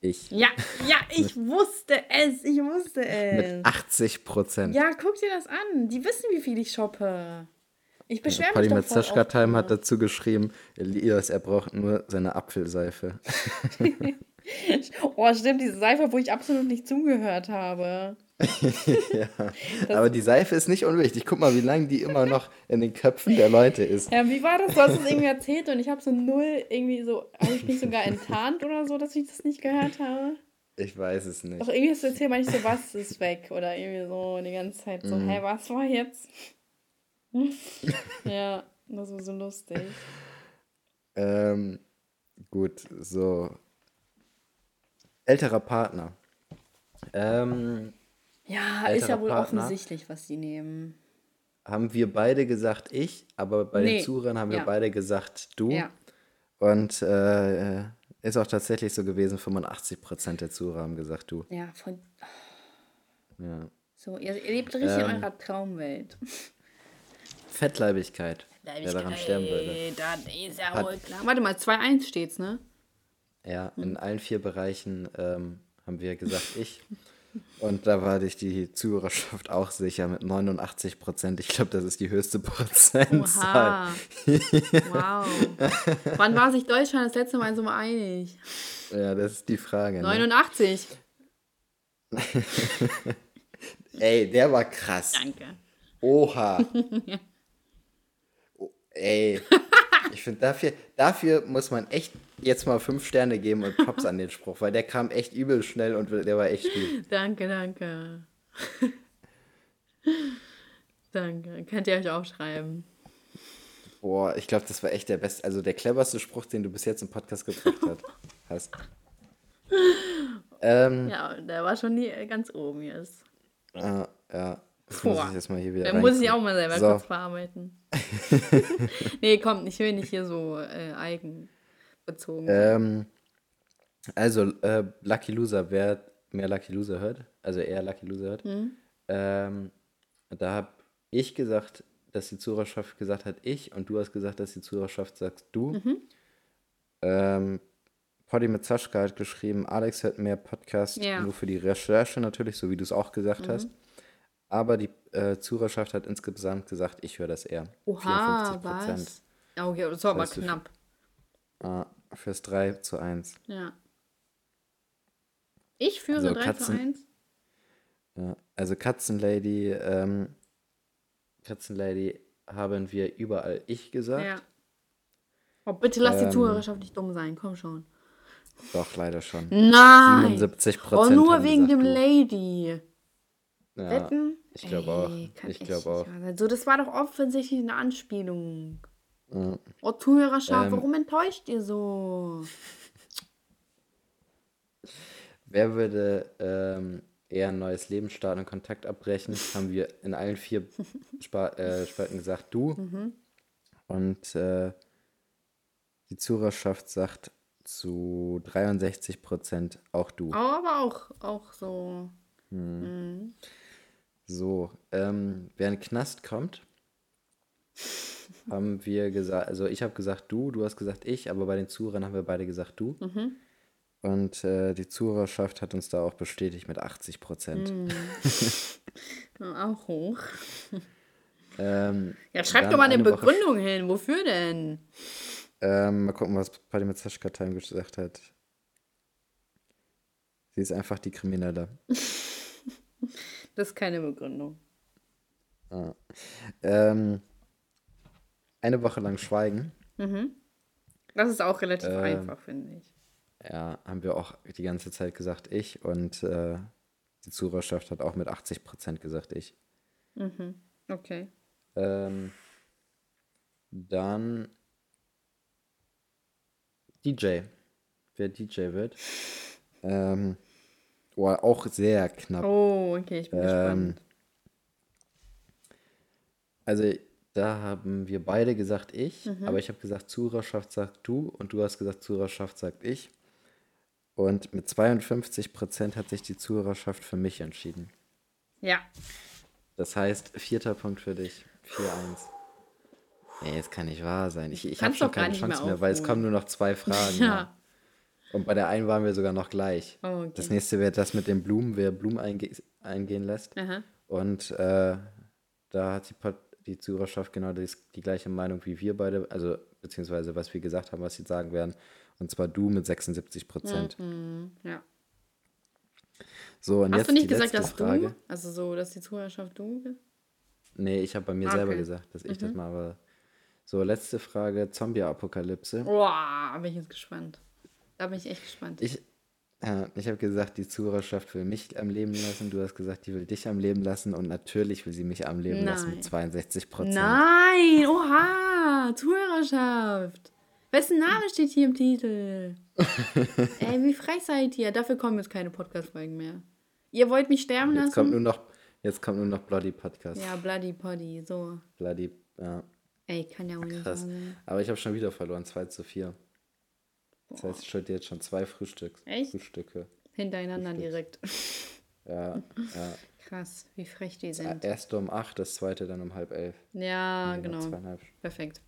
ich. Ja, ja, ich wusste es. Ich wusste Mit es. 80 Prozent. Ja, guck dir das an. Die wissen, wie viel ich shoppe. Ich beschwere mich Paddy doch mit voll Zaschka Time hat dazu geschrieben, Elias, er braucht nur seine Apfelseife. Oh, stimmt, diese Seife, wo ich absolut nicht zugehört habe. ja. Aber die Seife ist nicht unwichtig. Guck mal, wie lange die immer noch in den Köpfen der Leute ist. Ja, wie war das? Du hast es irgendwie erzählt und ich habe so null irgendwie so, habe ich mich sogar enttarnt oder so, dass ich das nicht gehört habe? Ich weiß es nicht. Doch irgendwie hast du erzählt, ich so, was ist weg? Oder irgendwie so die ganze Zeit so, Mhm. hä, was war jetzt? ja, das war so lustig. Ähm, gut, so. Älterer Partner. Ähm, Ja, ist ja wohl Partner. offensichtlich, was die nehmen. haben wir beide gesagt ich, aber bei Nee, den Zuhörern haben wir ja. beide gesagt du. Ja. Und äh, ist auch tatsächlich so gewesen, 85% der Zuhörer haben gesagt du. Ja, von. Ja. So, ihr, ihr lebt richtig in Ähm, eurer Traumwelt. Fettleibigkeit, wer daran sterben würde. Das ist ja wohl klar. Warte mal, 2-1 steht's, ne? Ja, Hm. in allen vier Bereichen ähm, haben wir gesagt ich. Und da war dich die Zuhörerschaft auch sicher mit 89 Prozent. Ich glaube, das ist die höchste Prozentzahl. Wow. Wann war sich Deutschland das letzte Mal so mal einig? Ja, das ist die Frage. Ne? 89. Ey, der war krass. Danke. Oha. Oh, ey. Ich finde, dafür, dafür muss man echt jetzt mal fünf Sterne geben und Props an den Spruch, weil der kam echt übel schnell und der war echt gut. Danke, danke. danke. Könnt ihr euch aufschreiben. Boah, ich glaube, das war echt der beste, also der cleverste Spruch, den du bis jetzt im Podcast gebracht hast. Ähm, Ja, der war schon nie ganz oben jetzt. ja. ja. Das muss Boah. ich jetzt mal hier wieder Da muss ich auch mal selber So. kurz verarbeiten. nee, kommt, ich will nicht hier so äh, eigenbezogen. Ähm, also, äh, Lucky Loser, wer mehr Lucky Loser hört, also eher Lucky Loser hört, Hm? ähm, da habe ich gesagt, dass die Zuhörerschaft gesagt hat, ich, und du hast gesagt, dass die Zuhörerschaft sagst, du. Mhm. Ähm, Poddy mit Zaschka hat geschrieben, Alex hört mehr Podcast, Ja. Mhm. nur für die Recherche natürlich, so wie du es auch gesagt hast. Aber die äh, Zuhörerschaft hat insgesamt gesagt, ich höre das eher. Oha, 54%. was? Ja, Okay, das war aber du- knapp. Ah, fürs 3 zu 1. Ja. Ich führe Also 3 zu Katzen- 1. Ja, also Katzenlady, ähm, Katzenlady haben wir überall ich gesagt. Ja. Oh, bitte lass die Ähm, Zuhörerschaft nicht dumm sein, komm schon. Doch, leider schon. Nein! 77 Oh, Prozent nur haben wegen gesagt, dem. Lady. Ja, Wetten? ich glaube auch. Ich glaube auch. wahr sein. So, das war doch offensichtlich eine Anspielung. Ja. Oh, Zuhörerschaft, Ähm, warum enttäuscht ihr so? Wer würde ähm, eher ein neues Leben starten und Kontakt abbrechen? Haben wir in allen vier Spa äh, Spalten gesagt, du. Mhm. Und äh, die Zuhörerschaft sagt zu 63 Prozent auch du. Aber auch, auch so. So, ähm, wer in den Knast kommt, haben wir gesagt, also ich habe gesagt du, du hast gesagt ich, aber bei den Zuhörern haben wir beide gesagt du. Mhm. Und äh, die Zuhörerschaft hat uns da auch bestätigt mit 80 Prozent. Mhm. Auch hoch. Ähm, Ja, schreibt dann doch mal eine, eine Woche Begründung hin. Wofür denn? ähm, mal gucken, was Paddy mit Time gesagt hat. Sie ist einfach die Kriminelle. Das ist keine Begründung. Ähm, eine Woche lang schweigen. Das ist auch relativ Ähm, einfach, finde ich. Ja, haben wir auch die ganze Zeit gesagt, ich. Und äh, die Zuhörerschaft hat auch mit 80% gesagt, ich. Okay. Ähm, dann DJ. Wer DJ wird. Ähm, oh, auch sehr knapp. Oh, okay, ich bin Ähm, gespannt. Also da haben wir beide gesagt ich, Mhm. aber ich habe gesagt, Zuhörerschaft sagt du und du hast gesagt, Zuhörerschaft sagt ich. Und mit 52% hat sich die Zuhörerschaft für mich entschieden. Ja. Das heißt, vierter Punkt für dich. 4-1. Nee, das kann nicht wahr sein. Ich, ich habe schon keine Chance mehr mehr, weil es kommen nur noch zwei Fragen. Ja. ja. Und bei der einen waren wir sogar noch gleich. Oh, okay. Das nächste wäre das mit den Blumen, wer Blumen einge eingehen lässt. Aha. Und äh, da hat die, die Zuhörerschaft genau die, die gleiche Meinung wie wir beide, also beziehungsweise was wir gesagt haben, was sie sagen werden. Und zwar du mit 76 Prozent. Mhm, ja. So, und Hast jetzt du nicht gesagt, dass Frage. du, also so, dass die Zuhörerschaft du bist? Nee, ich habe bei mir selber okay. Mhm. gesagt, dass ich das mal war. So, letzte Frage, Zombie-Apokalypse. Boah, bin ich jetzt gespannt. Da bin ich echt gespannt. Ich, äh, ich habe gesagt, die Zuhörerschaft will mich am Leben lassen. Du hast gesagt, die will dich am Leben lassen. Und natürlich will sie mich am Leben lassen Nein. mit 62 Prozent. Nein, oha, Zuhörerschaft. Wessen Name steht hier im Titel? Ey, wie frech seid ihr? Dafür kommen jetzt keine Podcast-Folgen mehr. Ihr wollt mich sterben Jetzt kommt nur lassen? noch, jetzt kommt nur noch Bloody Podcast. Ja, Bloody Poddy, so. Bloody, ja, Ey, kann ja auch nicht sein. Aber ich habe schon wieder verloren, 2 zu 4. Das heißt, ich schulde jetzt schon zwei Frühstücks. Echt? Frühstücke. Hintereinander direkt. Ja, ja. Krass, wie frech die sind. Erste um 8, das zweite dann um halb elf. Ja, genau. Zweieinhalb. Perfekt.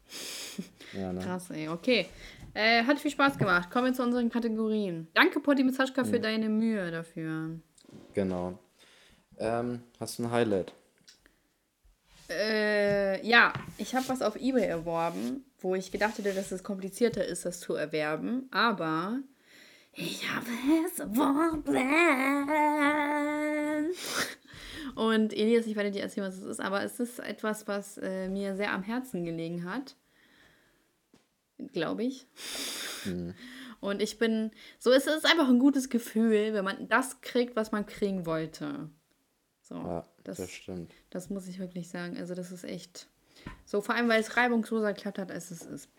Ja, ne? Krass, ey. Okay. Äh, hat viel Spaß gemacht. Kommen wir zu unseren Kategorien. Danke, Potti Misaschka, für deine Mühe dafür. Genau. Ähm, hast du ein Highlight? Äh, ja, ich habe was auf Ebay erworben, wo ich gedacht hätte, dass es komplizierter ist, das zu erwerben. Aber ich habe es erworben. Und Elias, ich werde dir erzählen, was es ist, aber es ist etwas, was äh, mir sehr am Herzen gelegen hat. Glaube ich. Und ich bin, so es ist einfach ein gutes Gefühl, wenn man das kriegt, was man kriegen wollte. So, Ja, das, das, stimmt. das muss ich wirklich sagen. Also das ist echt so, vor allem weil es reibungsloser geklappt hat, als es ist.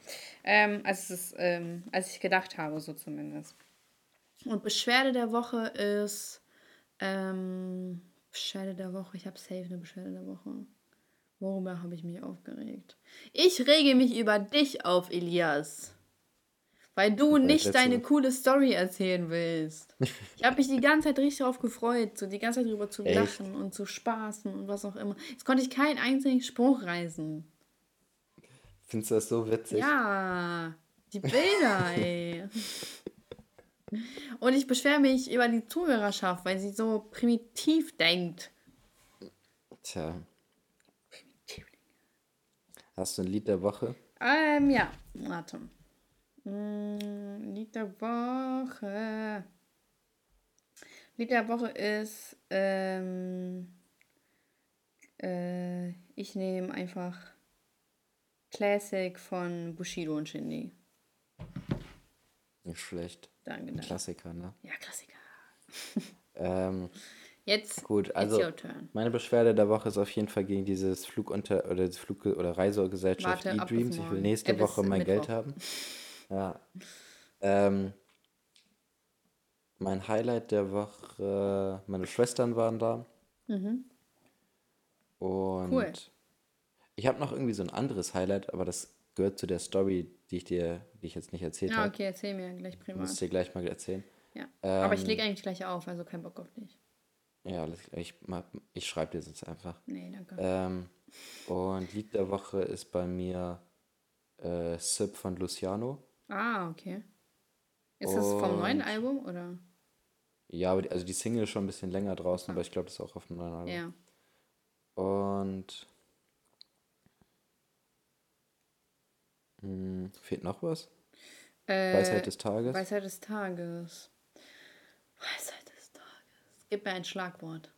Ähm, als, es, ähm, als ich gedacht habe, so zumindest. Und Beschwerde der Woche ist ähm, Beschwerde der Woche. Ich habe safe eine Beschwerde der Woche. Worüber habe ich mich aufgeregt? Ich rege mich über dich auf, Elias. Weil du nicht deine coole Story erzählen willst. Ich habe mich die ganze Zeit richtig darauf gefreut, so die ganze Zeit drüber zu Echt? lachen und zu spaßen und was auch immer. Jetzt konnte ich keinen einzigen Spruch reißen. Findest du das so witzig? Ja, die Bilder, ey. Und ich beschwere mich über die Zuhörerschaft, weil sie so primitiv denkt. Tja. Hast du ein Lied der Woche? Ähm, ja, warte. Mm, Lied der Woche. Lied der Woche ist, ähm, äh, ich nehme einfach Classic von Bushido und Shindy. Nicht schlecht. Danke, Ein. Klassiker, ne? Ja, Klassiker. Ähm, Jetzt, gut, also it's your turn. meine Beschwerde der Woche ist auf jeden Fall gegen dieses Flugunter oder Flug oder Reisegesellschaft eDreams. Ich will nächste Äh, Woche mein Geld Mittwoch. haben. Ja. Ähm, mein Highlight der Woche, meine Schwestern waren da. Und Mhm. Cool. ich habe noch irgendwie so ein anderes Highlight, aber das gehört zu der Story, die ich dir, die ich jetzt nicht erzählt Ja, habe. Ah, okay, erzähl mir gleich privat. Muss ich dir gleich mal erzählen. Ja. Aber ich Ähm, lege eigentlich gleich auf, also kein Bock auf dich. Ja. Ich, ich schreibe dir sonst einfach. Nee, danke. Ähm, und Lied der Woche ist bei mir äh, Sip von Luciano. Ah, okay. Ist das vom neuen Album oder? Ja, aber die, also die Single ist schon ein bisschen länger draußen, aber ich glaube, das ist auch auf dem neuen Album. Ja. Und hm, fehlt noch was? Äh, Weisheit des Tages. Weisheit des Tages. Weisheit des Tages. Gib mir ein Schlagwort.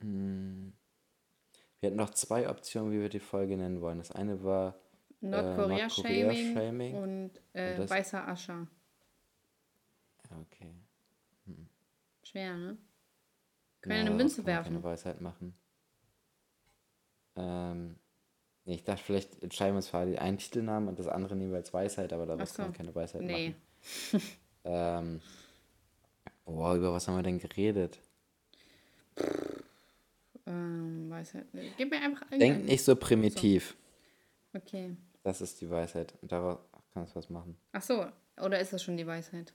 Wir hatten noch zwei Optionen, wie wir die Folge nennen wollen. Das eine war Nordkorea-Shaming Nordkorea-Shaming. und äh, Und weißer Ascher. Okay. Schwer, ne? Können wir Ja, eine Münze werfen? Keine Weisheit machen. Ähm, nee, ich dachte, vielleicht entscheiden wir uns für einen Titelnamen und das andere nehmen wir als Weisheit, aber daraus Ach kann man so. keine Weisheit Nee. machen. Ähm, boah, über was haben wir denn geredet? Ähm, Weisheit. Gib mir einfach Denk irgendeinen. nicht so primitiv. Okay. Das ist die Weisheit. Und daraus kannst du was machen. Ach so. Oder ist das schon die Weisheit?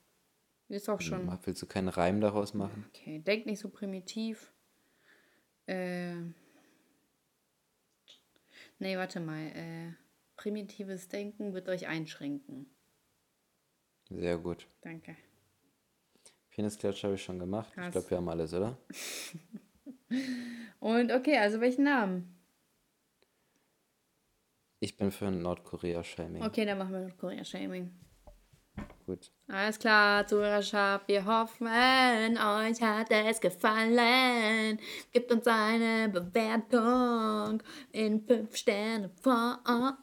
Ist auch schon. Ma- Willst du keinen Reim daraus machen? Okay, denk nicht so primitiv. Äh. Nee, warte mal. Äh, primitives Denken wird euch einschränken. Sehr gut. Danke. Penis-Klatsch habe ich schon gemacht. Ich Krass. glaube, wir haben alles, oder? Und okay, also welchen Namen? Ich bin für Nordkorea-Shaming. Okay, dann machen wir Nordkorea-Shaming. Gut. Alles klar, Zuhörerschaft, wir hoffen, euch hat es gefallen. Gebt uns eine Bewertung in 5 Sterne vor.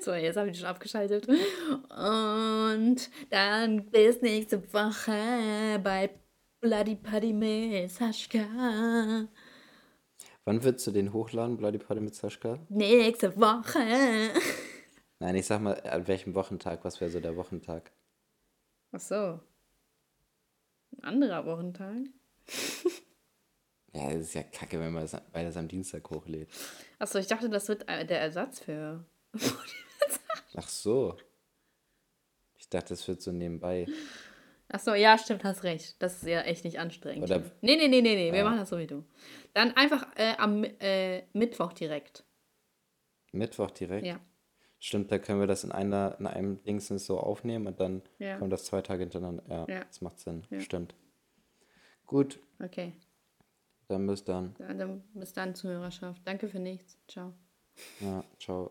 so, jetzt habe ich schon abgeschaltet. Und dann bis nächste Woche bei Bloody Party mit Sascha. Wann würdest du den hochladen, Bloody Party mit Sascha? Nächste Woche. Nein, ich sag mal, an welchem Wochentag? Was wäre so der Wochentag? Ach so. Ein anderer Wochentag? Ja, das ist ja kacke, wenn man das, weil das am Dienstag hochlädt. Achso, ich dachte, das wird äh, der Ersatz für. Ach so. Ich dachte, das wird so nebenbei. Achso, ja, stimmt, hast recht. Das ist ja echt nicht anstrengend. Oder- nee, nee, nee, nee, nee, wir machen das so wie du. Dann einfach äh, am äh, Mittwoch direkt. Mittwoch direkt? Ja. Stimmt, da können wir das in einer, in einem Dingsens so aufnehmen und dann Ja. kommt das zwei Tage hintereinander. Ja, Ja. das macht Sinn. Ja. Stimmt. Gut, Okay. dann bis dann. Dann, dann bis dann, Zuhörerschaft. Danke für nichts. Ciao. Ja, ciao.